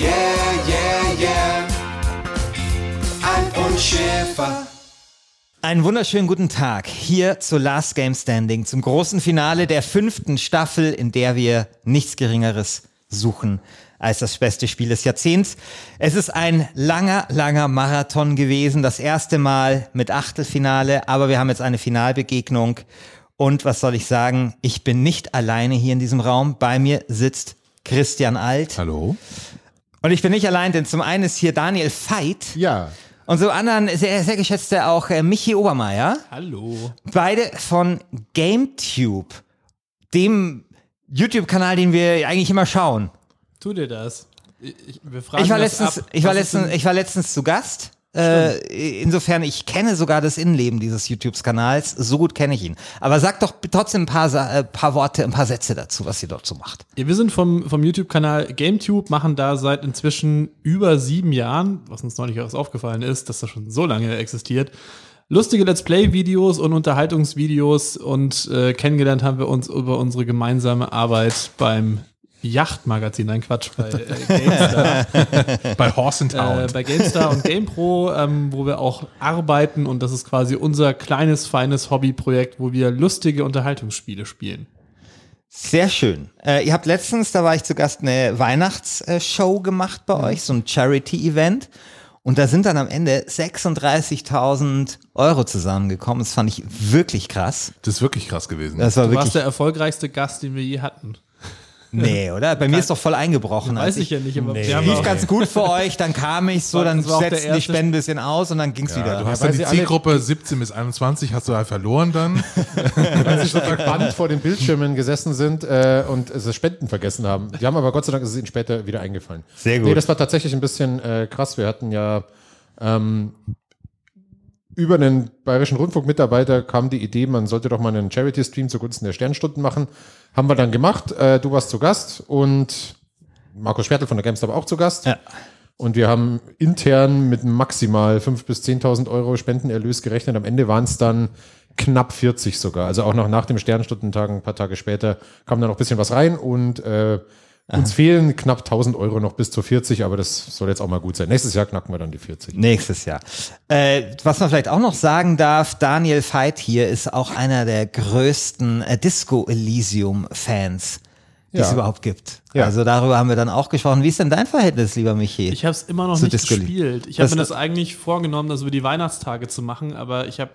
yeah, yeah, yeah. Alf und Schäfer. Einen wunderschönen guten Tag hier zu Last Game Standing, zum großen Finale der fünften Staffel, in der wir nichts Geringeres suchen als das beste Spiel des Jahrzehnts. Es ist ein langer, langer Marathon gewesen, das erste Mal mit Achtelfinale, aber wir haben jetzt eine Finalbegegnung. Und was soll ich sagen? Ich bin nicht alleine hier in diesem Raum. Bei mir sitzt Christian Alt. Hallo. Und ich bin nicht allein, denn zum einen ist hier Daniel Veit. Ja. Und zum anderen sehr, sehr geschätzte auch äh, Michi Obermeier. Hallo. Beide von GameTube, dem YouTube-Kanal, den wir eigentlich immer schauen. Tu dir das. Ich, wir fragen Ich war, letztens, ab. ich, war letztens, ich war letztens zu Gast. Äh, insofern, ich kenne sogar das Innenleben dieses YouTube-Kanals. So gut kenne ich ihn. Aber sag doch trotzdem ein paar, äh, paar Worte, ein paar Sätze dazu, was ihr dort so macht. Ja, wir sind vom, vom YouTube-Kanal GameTube, machen da seit inzwischen über sieben Jahren, was uns neulich auch aufgefallen ist, dass das schon so lange existiert, lustige Let's Play-Videos und Unterhaltungsvideos und äh, kennengelernt haben wir uns über unsere gemeinsame Arbeit beim Yachtmagazin, nein Quatsch, bei äh, GameStar. Bei Horse and Town. äh, bei GameStar und GamePro, ähm, wo wir auch arbeiten und das ist quasi unser kleines, feines Hobbyprojekt, wo wir lustige Unterhaltungsspiele spielen. Sehr schön. Äh, ihr habt letztens, da war ich zu Gast, eine Weihnachtsshow gemacht bei euch, so ein Charity-Event. Und da sind dann am Ende 36.000 Euro zusammengekommen. Das fand ich wirklich krass. das ist wirklich krass gewesen. Das war Du warst wirklich, der erfolgreichste Gast, den wir je hatten. Nee, oder? Bei mir ist doch voll eingebrochen. Weiß als ich ja nicht, aber Nee. Lief ganz gut für euch, dann kam ich so, dann setzten die Spenden ein bisschen aus und dann ging's ja, wieder. du hast weil dann die Zielgruppe 17 bis 21, hast du halt verloren dann. weil sie so gebannt vor den Bildschirmen gesessen sind äh, und es Spenden vergessen haben. Die haben aber Gott sei Dank ist es ihnen später wieder eingefallen. Sehr gut. Nee, das war tatsächlich ein bisschen äh, krass. Wir hatten ja ähm, über einen bayerischen Rundfunkmitarbeiter kam die Idee, man sollte doch mal einen Charity-Stream zugunsten der Sternstunden machen. Haben wir dann gemacht. Äh, du warst zu Gast und Markus Schwertl von der GameStop auch zu Gast. Ja. Und wir haben intern mit maximal 5.000 bis 10.000 Euro Spendenerlös gerechnet. Am Ende waren es dann knapp 40 sogar. Also auch noch nach dem Sternstundentag, ein paar Tage später, kam da noch ein bisschen was rein und äh, uns fehlen knapp 1.000 Euro noch bis zu 40, aber das soll jetzt auch mal gut sein. Nächstes Jahr knacken wir dann die 40. Nächstes Jahr. Äh, was man vielleicht auch noch sagen darf, Daniel Veit hier ist auch einer der größten äh, Disco Elysium-Fans, die es Ja. überhaupt gibt. Ja. Also darüber haben wir dann auch gesprochen. Wie ist denn dein Verhältnis, lieber Michi? Ich habe es immer noch nicht Disco gespielt. Ich habe mir das eigentlich vorgenommen, das über die Weihnachtstage zu machen, aber ich habe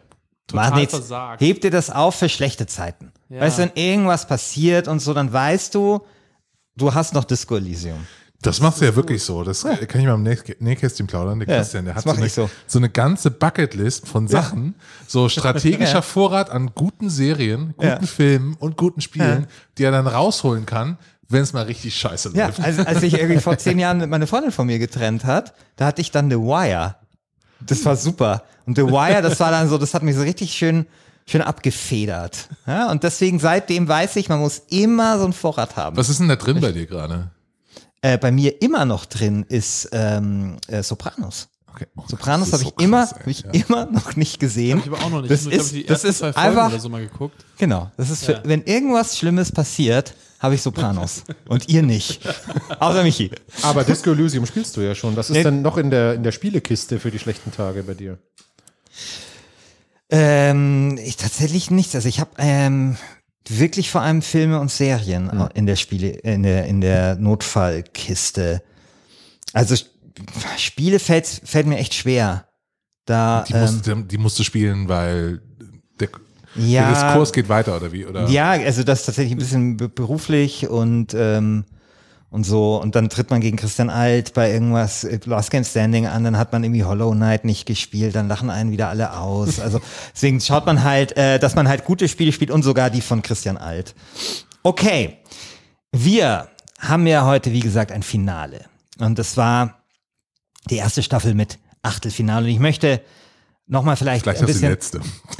Mach total nichts. versagt. Heb dir das auf für schlechte Zeiten. Ja. Weißt du, wenn irgendwas passiert und so, dann weißt du, du hast noch Disco Elysium. Das machst du ja wirklich so. Das kann ich mal im Näh- Nähkästchen plaudern. Der Ja, Christian, der hat so eine, so. so. eine ganze Bucketlist von Sachen, so strategischer Ja. Vorrat an guten Serien, guten Ja. Filmen und guten Spielen, die er dann rausholen kann, wenn es mal richtig scheiße Ja, läuft. als, als ich irgendwie vor zehn Jahren meine Freundin von mir getrennt hat, da hatte ich dann The Wire. Das war super. Und The Wire, das war dann so, das hat mich so richtig schön, schön abgefedert. Ja, und deswegen seitdem weiß ich, man muss immer so einen Vorrat haben. Was ist denn da drin bei dir gerade? Äh, bei mir immer noch drin ist ähm, äh, Sopranos. Okay. Oh, Sopranos das habe ich so immer, krass, hab ich Ja. immer noch nicht gesehen. Hab ich aber auch noch nicht. Das Ich glaub, ist, die das ersten ist zwei Folgen einfach, oder so mal geguckt. genau, das ist für, Ja. wenn irgendwas Schlimmes passiert, habe ich Sopranos und ihr nicht. Außer Michi. Aber Disco Elysium spielst du ja schon. Was ist Nee. denn noch in der, in der Spielekiste für die schlechten Tage bei dir? Ähm, ich tatsächlich nichts. Also ich habe ähm, wirklich vor allem Filme und Serien in der Spiele, in der, in der Notfallkiste. Also Spiele fällt, fällt mir echt schwer. Da, Die, ähm, musste, die musste spielen, weil der, ja, der Diskurs geht weiter, oder wie? Oder? Ja, also das ist tatsächlich ein bisschen be- beruflich und ähm, und so und dann tritt man gegen Christian Alt bei irgendwas äh, Last Game Standing an, dann hat man irgendwie Hollow Knight nicht gespielt, dann lachen einen wieder alle aus. Also deswegen schaut man halt, äh, dass man halt gute Spiele spielt und sogar die von Christian Alt. Okay, wir haben ja heute wie gesagt ein Finale und das war die erste Staffel mit Achtelfinale und ich möchte nochmal vielleicht, Vielleicht ein das bisschen letzte.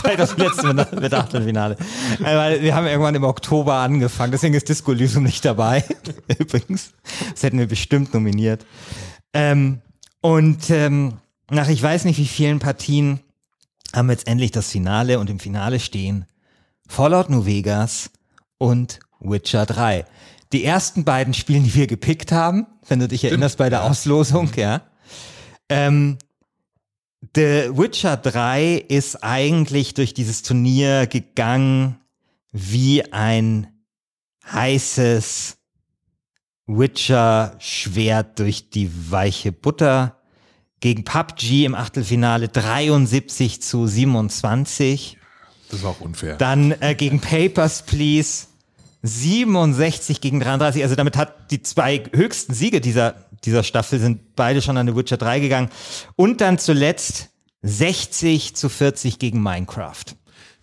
Vielleicht das letzte mit, Achtelfinale. Äh, Weil wir haben irgendwann im Oktober angefangen, deswegen ist Disco Elysium nicht dabei. Übrigens. Das hätten wir bestimmt nominiert. Ähm, und ähm, nach ich weiß nicht wie vielen Partien haben wir jetzt endlich das Finale und im Finale stehen Fallout New Vegas und Witcher 3. Die ersten beiden Spiele, die wir gepickt haben, wenn du dich erinnerst bei der Auslosung, ja. Ähm, The Witcher 3 ist eigentlich durch dieses Turnier gegangen wie ein heißes Witcher-Schwert durch die weiche Butter. Gegen PUBG im Achtelfinale 73 zu 27. Das war auch unfair. Dann äh, gegen Papers, Please 67 gegen 33. Also damit hat die zwei höchsten Siege dieser, dieser Staffel sind beide schon an The Witcher 3 gegangen. Und dann zuletzt 60 zu 40 gegen Minecraft.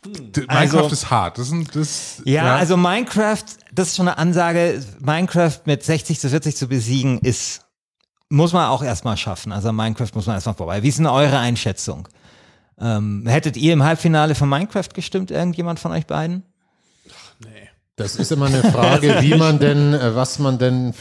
D- also- Minecraft ist hart. Das sind, das, Ja, also Minecraft, das ist schon eine Ansage. Minecraft mit 60 zu 40 zu besiegen ist, muss man auch erstmal schaffen. Also Minecraft muss man erstmal vorbei. Wie ist denn eure Einschätzung? Ähm, hättet ihr im Halbfinale für Minecraft gestimmt, irgendjemand von euch beiden? Das ist immer eine Frage, wie man denn, äh, was man denn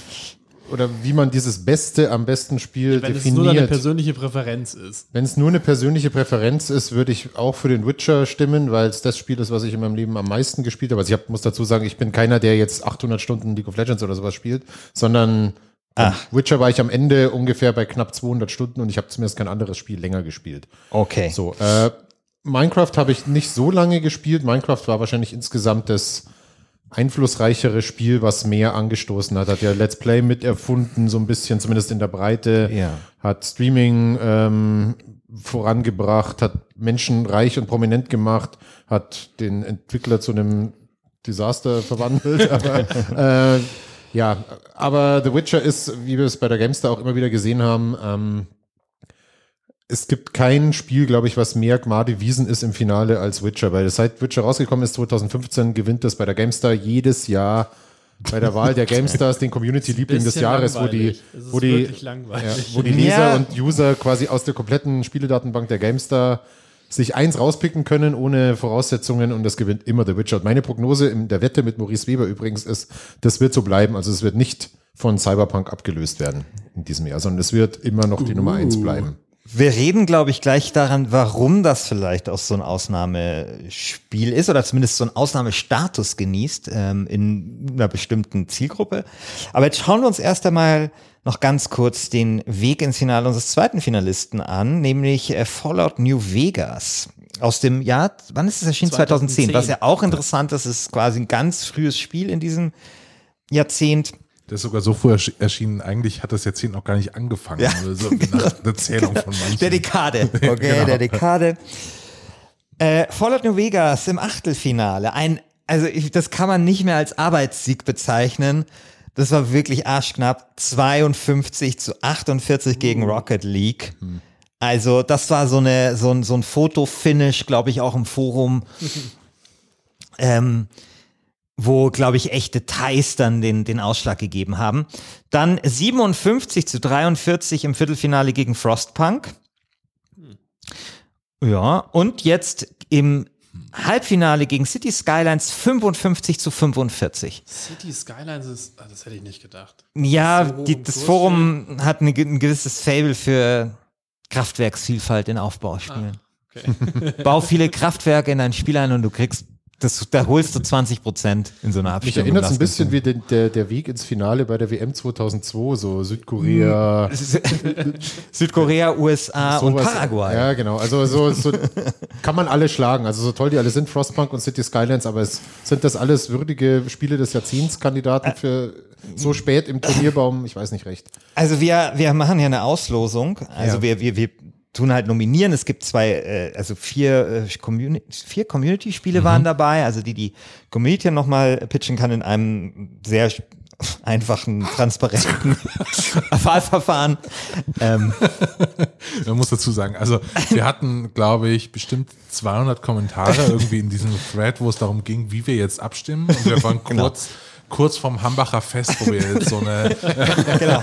oder wie man dieses Beste am besten Spiel Wenn es nur definiert. persönliche Präferenz ist. Wenn es nur eine persönliche Präferenz ist, würde ich auch für den Witcher stimmen, weil es das Spiel ist, was ich in meinem Leben am meisten gespielt habe. Also ich hab, muss dazu sagen, ich bin keiner, der jetzt 800 Stunden League of Legends oder sowas spielt, sondern beim Witcher war ich am Ende ungefähr bei knapp 200 Stunden und ich habe zumindest kein anderes Spiel länger gespielt. Okay. So, äh, Minecraft habe ich nicht so lange gespielt. Minecraft war wahrscheinlich insgesamt das einflussreichere Spiel, was mehr angestoßen hat. Hat ja Let's Play miterfunden, so ein bisschen, zumindest in der Breite. Ja. Hat Streaming ähm, vorangebracht, hat Menschen reich und prominent gemacht, hat den Entwickler zu einem Desaster verwandelt. aber, äh, ja, aber The Witcher ist, wie wir es bei der Gamestar auch immer wieder gesehen haben, ähm, es gibt kein Spiel, glaube ich, was mehr Gmade Wiesen ist im Finale als Witcher, weil seit Witcher rausgekommen ist 2015 gewinnt das bei der GameStar jedes Jahr bei der Wahl der GameStars den Community-Liebling des Jahres, wo die, wo die, wirklich ja, langweilig. wo die Leser Ja. und User quasi aus der kompletten Spieledatenbank der GameStar sich eins rauspicken können ohne Voraussetzungen und das gewinnt immer The Witcher. Und meine Prognose in der Wette mit Maurice Weber übrigens ist, das wird so bleiben. Also es wird nicht von Cyberpunk abgelöst werden in diesem Jahr, sondern es wird immer noch die Nummer eins bleiben. Wir reden, glaube ich, gleich daran, warum das vielleicht auch so ein Ausnahmespiel ist oder zumindest so einen Ausnahmestatus genießt ähm, in einer bestimmten Zielgruppe. Aber jetzt schauen wir uns erst einmal noch ganz kurz den Weg ins Finale unseres zweiten Finalisten an, nämlich äh, Fallout New Vegas. Aus dem Jahr, wann ist es erschienen? 2010. 2010. Was ja auch interessant ist, ist quasi ein ganz frühes Spiel in diesem Jahrzehnt. Das ist sogar so früh ersch- erschienen. Eigentlich hat das Jahrzehnt noch gar nicht angefangen. Ja. So, nach der Zählung von manchen. Der Dekade. Okay, Genau. der Dekade. Äh, Fallout New Vegas im Achtelfinale. Ein, also ich, das kann man nicht mehr als Arbeitssieg bezeichnen. Das war wirklich arschknapp. 52 zu 48 gegen Rocket League. Also das war so eine so ein so ein Fotofinish, glaube ich, auch im Forum. ähm, wo, glaube ich, echt Details dann den, den Ausschlag gegeben haben. Dann 57 zu 43 im Viertelfinale gegen Frostpunk. Ja, und jetzt im Halbfinale gegen City Skylines 55 zu 45. City Skylines ist, ah, das hätte ich nicht gedacht. Ja, hoch die, das Forum hat eine, ein gewisses Fable für Kraftwerksvielfalt in Aufbauspielen. Okay. Bau viele Kraftwerke in dein Spiel ein und du kriegst, das, da holst du 20 Prozent in so einer Mich Abstimmung. erinnert es ein bisschen wie den, der, der Weg ins Finale bei der WM 2002, so Südkorea, Südkorea, USA und sowas. Paraguay. Ja, genau. Also so, so kann man alle schlagen. Also so toll die alle sind, Frostpunk und City Skylines, aber es sind das alles würdige Spiele des Jahrzehnts Kandidaten für so spät im Turnierbaum, ich weiß nicht recht. Also wir, wir machen ja eine Auslosung. Also Ja. wir, wir, wir tun halt nominieren. Es gibt zwei, äh, also vier, äh, Communi vier Community-Spiele waren dabei, also die die Community nochmal pitchen kann in einem sehr einfachen, transparenten Wahlverfahren. Ähm, Man muss dazu sagen, also wir hatten, glaube ich, bestimmt 200 Kommentare irgendwie in diesem Thread, wo es darum ging, wie wir jetzt abstimmen. Und wir waren Genau. Kurz, vom Hambacher Fest, wo wir jetzt so eine, genau.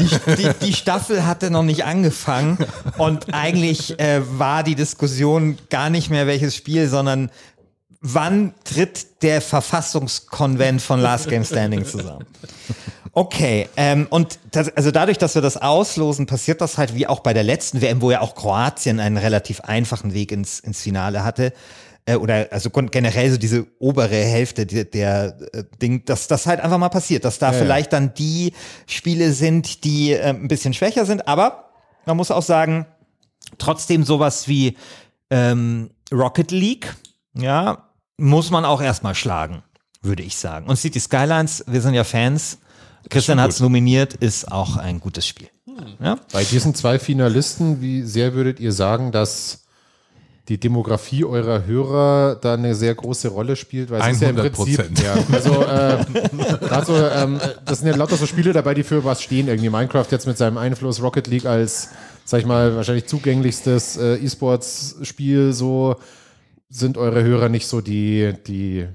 Die, die, die Staffel hatte noch nicht angefangen und eigentlich äh, war die Diskussion gar nicht mehr welches Spiel, sondern wann tritt der Verfassungskonvent von Last Game Standing zusammen? Okay, ähm, und das, also dadurch, dass wir das auslosen, passiert das halt wie auch bei der letzten WM, wo ja auch Kroatien einen relativ einfachen Weg ins, ins Finale hatte. Äh, oder also generell so diese obere Hälfte der, der äh, Ding, dass das halt einfach mal passiert, dass da vielleicht dann die Spiele sind, die äh, ein bisschen schwächer sind, aber man muss auch sagen, trotzdem sowas wie ähm, Rocket League, ja, muss man auch erstmal schlagen, würde ich sagen. Und City Skylines, wir sind ja Fans. Christian hat es nominiert, ist auch ein gutes Spiel. Ja? Bei diesen zwei Finalisten, wie sehr würdet ihr sagen, dass die Demografie eurer Hörer da eine sehr große Rolle spielt? Weil es ist ja im 100%. Prinzip, ja, also äh, gerade so, ähm, das sind ja lauter so Spiele dabei, die für was stehen. Irgendwie Minecraft jetzt mit seinem Einfluss, Rocket League als, sag ich mal, wahrscheinlich zugänglichstes äh, E-Sports-Spiel, so sind eure Hörer nicht so die, die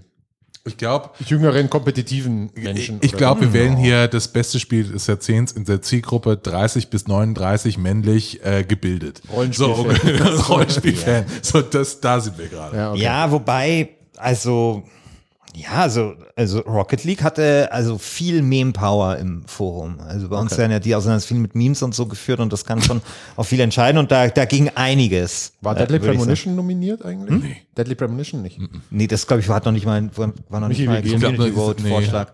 ich glaube, jüngeren, kompetitiven Menschen. ich oder? glaube, wir wählen hier das beste Spiel des Jahrzehnts in der Zielgruppe 30 bis 39 männlich äh, gebildet. Rollenspielfan. So, Rollenspielfan. So, das, da sind wir gerade. Ja, okay. Ja, wobei, also, ja, also, also Rocket League hatte also viel Meme-Power im Forum. Also bei uns werden ja die Auseinandersetzungen viel mit Memes und so geführt und das kann schon auch viel entscheiden und da, da ging einiges. War äh, Deadly sagen. Premonition nominiert eigentlich? Nee. Deadly Premonition nicht. Nee, das glaube ich war noch nicht mal, war noch nicht mal ein gehen. Ich glaub, Community das ist- Vote nee.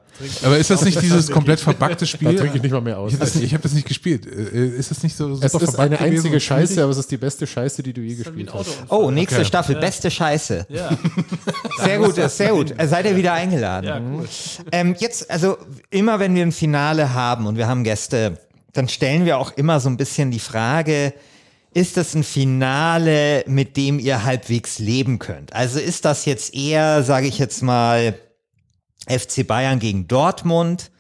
Aber ist das nicht dieses komplett verbackte Spiel? Da trinke ich nicht mal mehr aus. Ich habe das, hab das nicht gespielt. Äh, Ist das nicht so super Es ist verbuggt eine einzige Scheiße, aber es ist die beste Scheiße, die du je gespielt hast. Oh, nächste Okay. Staffel, beste Scheiße. Ja. Sehr gut, sehr gut. Seid ihr wieder eingeladen. Ja, cool. Ähm, jetzt, also immer wenn wir ein Finale haben und wir haben Gäste, dann stellen wir auch immer so ein bisschen die Frage, ist das ein Finale, mit dem ihr halbwegs leben könnt? Also ist das jetzt eher, sage ich jetzt mal, FC Bayern gegen Dortmund?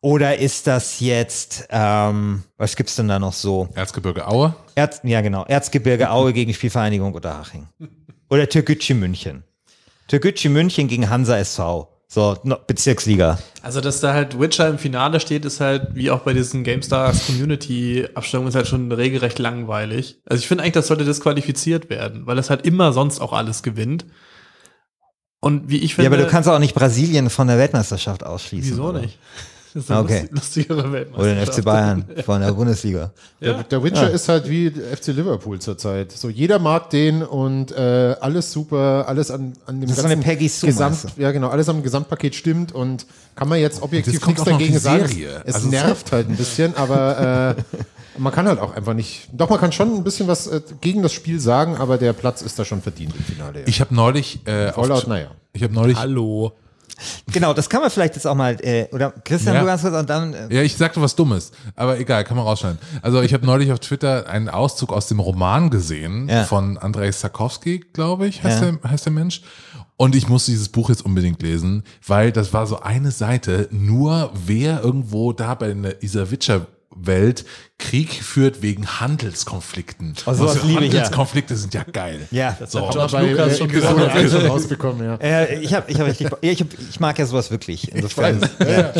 Oder ist das jetzt, ähm, was gibt's denn da noch so? Erzgebirge Aue. Erz, ja, genau. Erzgebirge Aue gegen Spielvereinigung Unterhaching. Oder Türkgücü München. Türkgücü München gegen Hansa SV. So, Bezirksliga. Also, dass da halt Witcher im Finale steht, ist halt, wie auch bei diesen GameStars Community-Abstimmungen, ist halt schon regelrecht langweilig. Also, ich finde eigentlich, das sollte disqualifiziert werden, weil das halt immer sonst auch alles gewinnt. Und wie ich finde. Ja, aber du kannst auch nicht Brasilien von der Weltmeisterschaft ausschließen. Wieso oder? nicht? Das ist eine Okay. lustig- lustigere Oder Weltmeisterschaft. den FC Bayern von der Bundesliga. Der, der Witcher ist halt wie FC Liverpool zurzeit. So jeder mag den und äh, alles super, alles an, an dem Das ist so eine Peggy Sue, Gesamt, ja genau, alles am Gesamtpaket stimmt und kann man jetzt objektiv nichts auch noch dagegen die sagen. Serie. Es Also nervt halt ein bisschen, aber äh, man kann halt auch einfach nicht. Doch man kann schon ein bisschen was äh, gegen das Spiel sagen, aber der Platz ist da schon verdient im Finale. Ja. Ich habe neulich äh, auf- Fallout, naja. Ich habe neulich Hallo. Genau, das kann man vielleicht jetzt auch mal, äh, oder Christian, Ja. du ganz kurz und dann, äh, Ja, ich sagte was Dummes, aber egal, kann man rausschneiden. Also ich habe neulich auf Twitter einen Auszug aus dem Roman gesehen Ja. von Andrei Sarkowski, glaube ich, heißt, Ja. der, heißt der Mensch. Und ich musste dieses Buch jetzt unbedingt lesen, weil das war so eine Seite, nur wer irgendwo da bei dieser Witcher-Welt Krieg führt wegen Handelskonflikten. Oh, sowas Also liebe ich ja. Handelskonflikte sind ja geil. ja. So. George bei Lucas äh, schon gesagt. 1 schon rausbekommen, ja. Äh, ich habe, ich habe richtig, ich, hab, ich mag ja sowas wirklich. Insofern. Ja.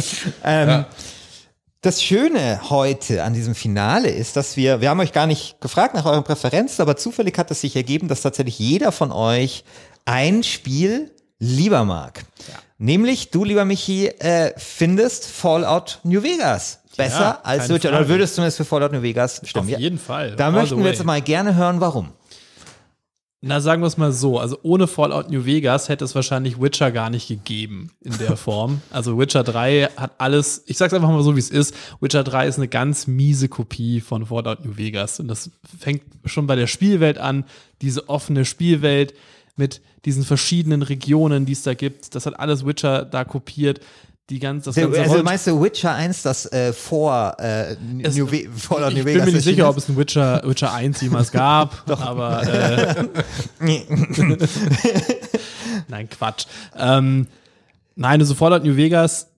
Ähm, Das Schöne heute an diesem Finale ist, dass wir, wir haben euch gar nicht gefragt nach euren Präferenzen, aber zufällig hat es sich ergeben, dass tatsächlich jeder von euch ein Spiel lieber mag. Nämlich, du, lieber Michi, äh, findest Fallout New Vegas besser Ja, als Witcher, oder würdest du zumindest für Fallout New Vegas stimmen? Auf Ja. jeden Fall. Da All möchten wir jetzt mal gerne hören, warum. Na, sagen wir es mal so. Also ohne Fallout New Vegas hätte es wahrscheinlich Witcher gar nicht gegeben in der Form. Also Witcher 3 hat alles, ich sag's einfach mal so, wie es ist. Witcher 3 ist eine ganz miese Kopie von Fallout New Vegas. Und das fängt schon bei der Spielwelt an. Diese offene Spielwelt mit diesen verschiedenen Regionen, die es da gibt. Das hat alles Witcher da kopiert. Die ganze, das Der, ganze also meinst du Witcher 1, das äh, vor äh, Es- New Fallout ich New bin Vegas mir nicht sicher, ob ist? es ein Witcher, Witcher 1 jemals gab, aber äh, nein, Quatsch. Ähm, nein, also Fallout New Vegas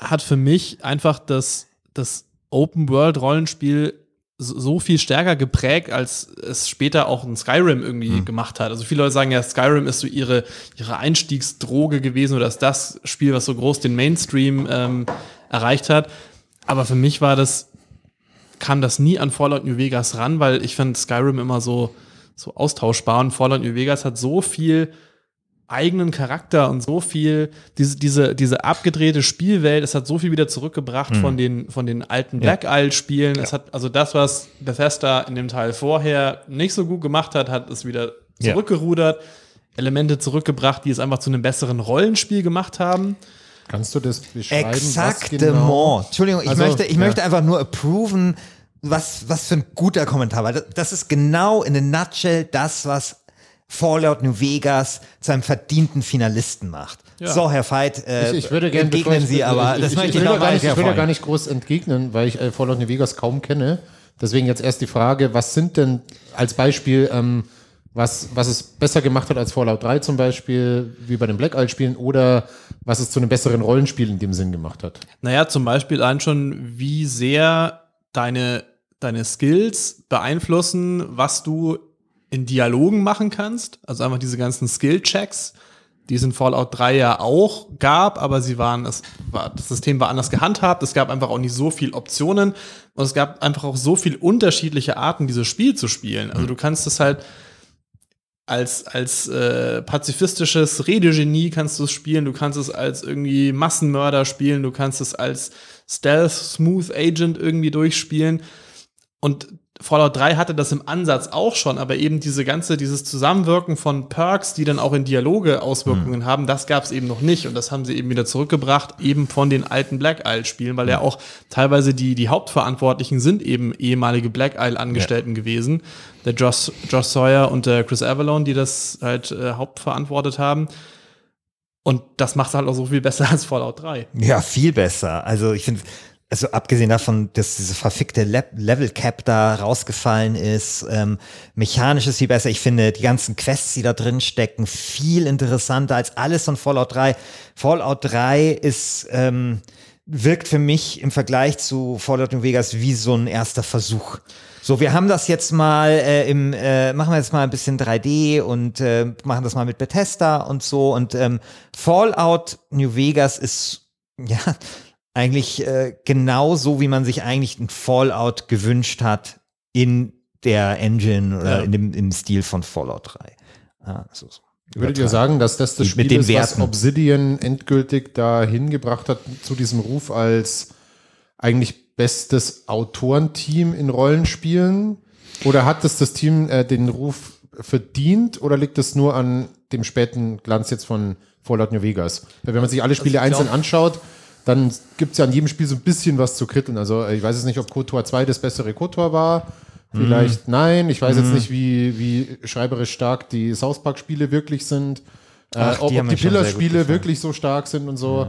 hat für mich einfach das, das Open-World-Rollenspiel so viel stärker geprägt, als es später auch ein Skyrim irgendwie gemacht hat. Also viele Leute sagen ja, Skyrim ist so ihre, ihre Einstiegsdroge gewesen oder ist das Spiel, was so groß den Mainstream ähm, erreicht hat. Aber für mich war das, kam das nie an Fallout New Vegas ran, weil ich fand Skyrim immer so, so austauschbar und Fallout New Vegas hat so viel eigenen Charakter und so viel, diese, diese, diese abgedrehte Spielwelt, es hat so viel wieder zurückgebracht von den, von den alten Black Isle Spielen. Es hat, also das, was Bethesda in dem Teil vorher nicht so gut gemacht hat, hat es wieder Ja. zurückgerudert, Elemente zurückgebracht, die es einfach zu einem besseren Rollenspiel gemacht haben. Kannst du das beschreiben? Exaktement. genau? Entschuldigung, ich, Also, möchte, ich ja. möchte einfach nur approven, was, was für ein guter Kommentar war. Das, das ist genau in a nutshell das, was Fallout New Vegas zu einem verdienten Finalisten macht. Ja. So, Herr Veit, äh, Ich, ich würde gerne entgegnen Sie, aber das ich, möchte ich, ich, noch gar nicht, ich will gar nicht groß entgegnen, weil ich äh, Fallout New Vegas kaum kenne. Deswegen jetzt erst die Frage, was sind denn als Beispiel, ähm, was, was es besser gemacht hat als Fallout 3 zum Beispiel, wie bei den Black Isle Spielen, oder was es zu einem besseren Rollenspiel in dem Sinn gemacht hat? Naja, zum Beispiel allein schon, wie sehr deine, deine Skills beeinflussen, was du in Dialogen machen kannst. Also einfach diese ganzen Skill-Checks, die es in Fallout 3 ja auch gab, aber sie waren, es war, das System war anders gehandhabt. Es gab einfach auch nicht so viel Optionen und es gab einfach auch so viel unterschiedliche Arten, dieses Spiel zu spielen. Also du kannst es halt als, als äh, pazifistisches Redegenie kannst du es spielen, du kannst es als irgendwie Massenmörder spielen, du kannst es als Stealth Smooth Agent irgendwie durchspielen. Und Fallout 3 hatte das im Ansatz auch schon, aber eben diese ganze, dieses Zusammenwirken von Perks, die dann auch in Dialoge Auswirkungen haben, das gab es eben noch nicht. Und das haben sie eben wieder zurückgebracht, eben von den alten Black Isle-Spielen, weil ja auch teilweise die, die Hauptverantwortlichen sind eben ehemalige Black Isle-Angestellten gewesen. Der Josh, Josh Sawyer und der Chris Avalon, die das halt äh, hauptverantwortet haben. Und das macht halt auch so viel besser als Fallout 3. Ja, viel besser. Also ich finde, also abgesehen davon, dass diese verfickte Le Level Cap da rausgefallen ist, ähm, mechanisch ist viel besser. Ich finde die ganzen Quests, die da drin stecken, viel interessanter als alles von Fallout 3. Fallout 3 ist ähm, wirkt für mich im Vergleich zu Fallout New Vegas wie so ein erster Versuch. So, wir haben das jetzt mal äh, im, äh, machen wir jetzt mal ein bisschen 3D und äh, machen das mal mit Bethesda und so. Und ähm, Fallout New Vegas ist ja eigentlich äh, genau so, wie man sich eigentlich ein Fallout gewünscht hat in der Engine oder Ja. in dem im Stil von Fallout 3. Ah, so, so. Würdet ihr sagen, dass das das Mit Spiel den ist, was. Obsidian endgültig dahin gebracht hat zu diesem Ruf als eigentlich bestes Autorenteam in Rollenspielen? Oder hat es das Team äh, den Ruf verdient oder liegt es nur an dem späten Glanz jetzt von Fallout New Vegas? Weil wenn man sich alle Spiele Also einzeln anschaut, dann gibt es ja an jedem Spiel so ein bisschen was zu kritteln. Also äh, ich weiß jetzt nicht, ob KOTOR 2 das bessere KOTOR war. Vielleicht nein. Ich weiß jetzt nicht, wie, wie schreiberisch stark die South Park-Spiele wirklich sind. Äh, Ach, die ob, die gut Pillar-Spiele wirklich so stark sind und so.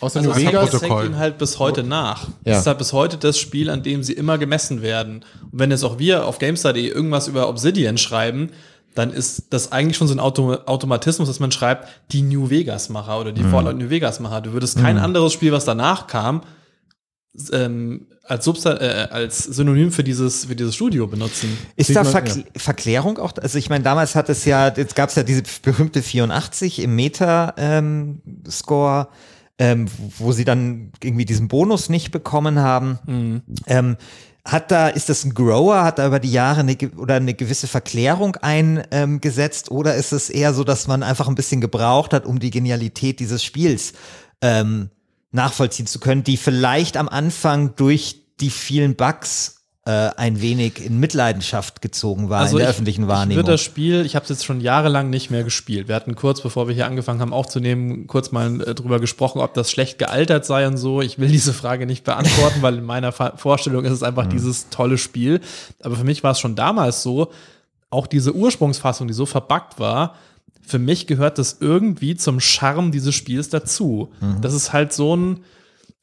Außer Also New das, hängt, Vegas. das hängt ihnen halt bis heute nach. Ja. Das ist halt bis heute das Spiel, an dem sie immer gemessen werden. Und wenn jetzt auch wir auf GameStar.de irgendwas über Obsidian schreiben, dann ist das eigentlich schon so ein Auto Automatismus, dass man schreibt, die New Vegas-Macher oder Mhm. die Fallout New Vegas-Macher. Du würdest kein anderes Spiel, was danach kam, ähm, als, Substan äh, als Synonym für dieses, für dieses Studio benutzen. Ist Sieht da man, Verkl Verklärung auch? Also ich meine, damals hat es ja, jetzt gab es ja diese berühmte 84 im Meta-Score, ähm, wo sie dann irgendwie diesen Bonus nicht bekommen haben. Ähm, hat da, ist das ein Grower, hat da über die Jahre eine, oder eine gewisse Verklärung eingesetzt? Oder ist es eher so, dass man einfach ein bisschen gebraucht hat, um die Genialität dieses Spiels ähm, nachvollziehen zu können, die vielleicht am Anfang durch die vielen Bugs ein wenig in Mitleidenschaft gezogen war in der öffentlichen Ich Wahrnehmung. würde das Spiel, ich habe es jetzt schon jahrelang nicht mehr gespielt. Wir hatten kurz, bevor wir hier angefangen haben aufzunehmen, kurz mal äh, drüber gesprochen, ob das schlecht gealtert sei und so. Ich will diese Frage nicht beantworten, weil in meiner Vorstellung ist es Mhm. einfach dieses tolle Spiel. Aber für mich war es schon damals so, auch diese Ursprungsfassung, die so verbuggt war, für mich gehört das irgendwie zum Charme dieses Spiels dazu. Das ist halt so ein,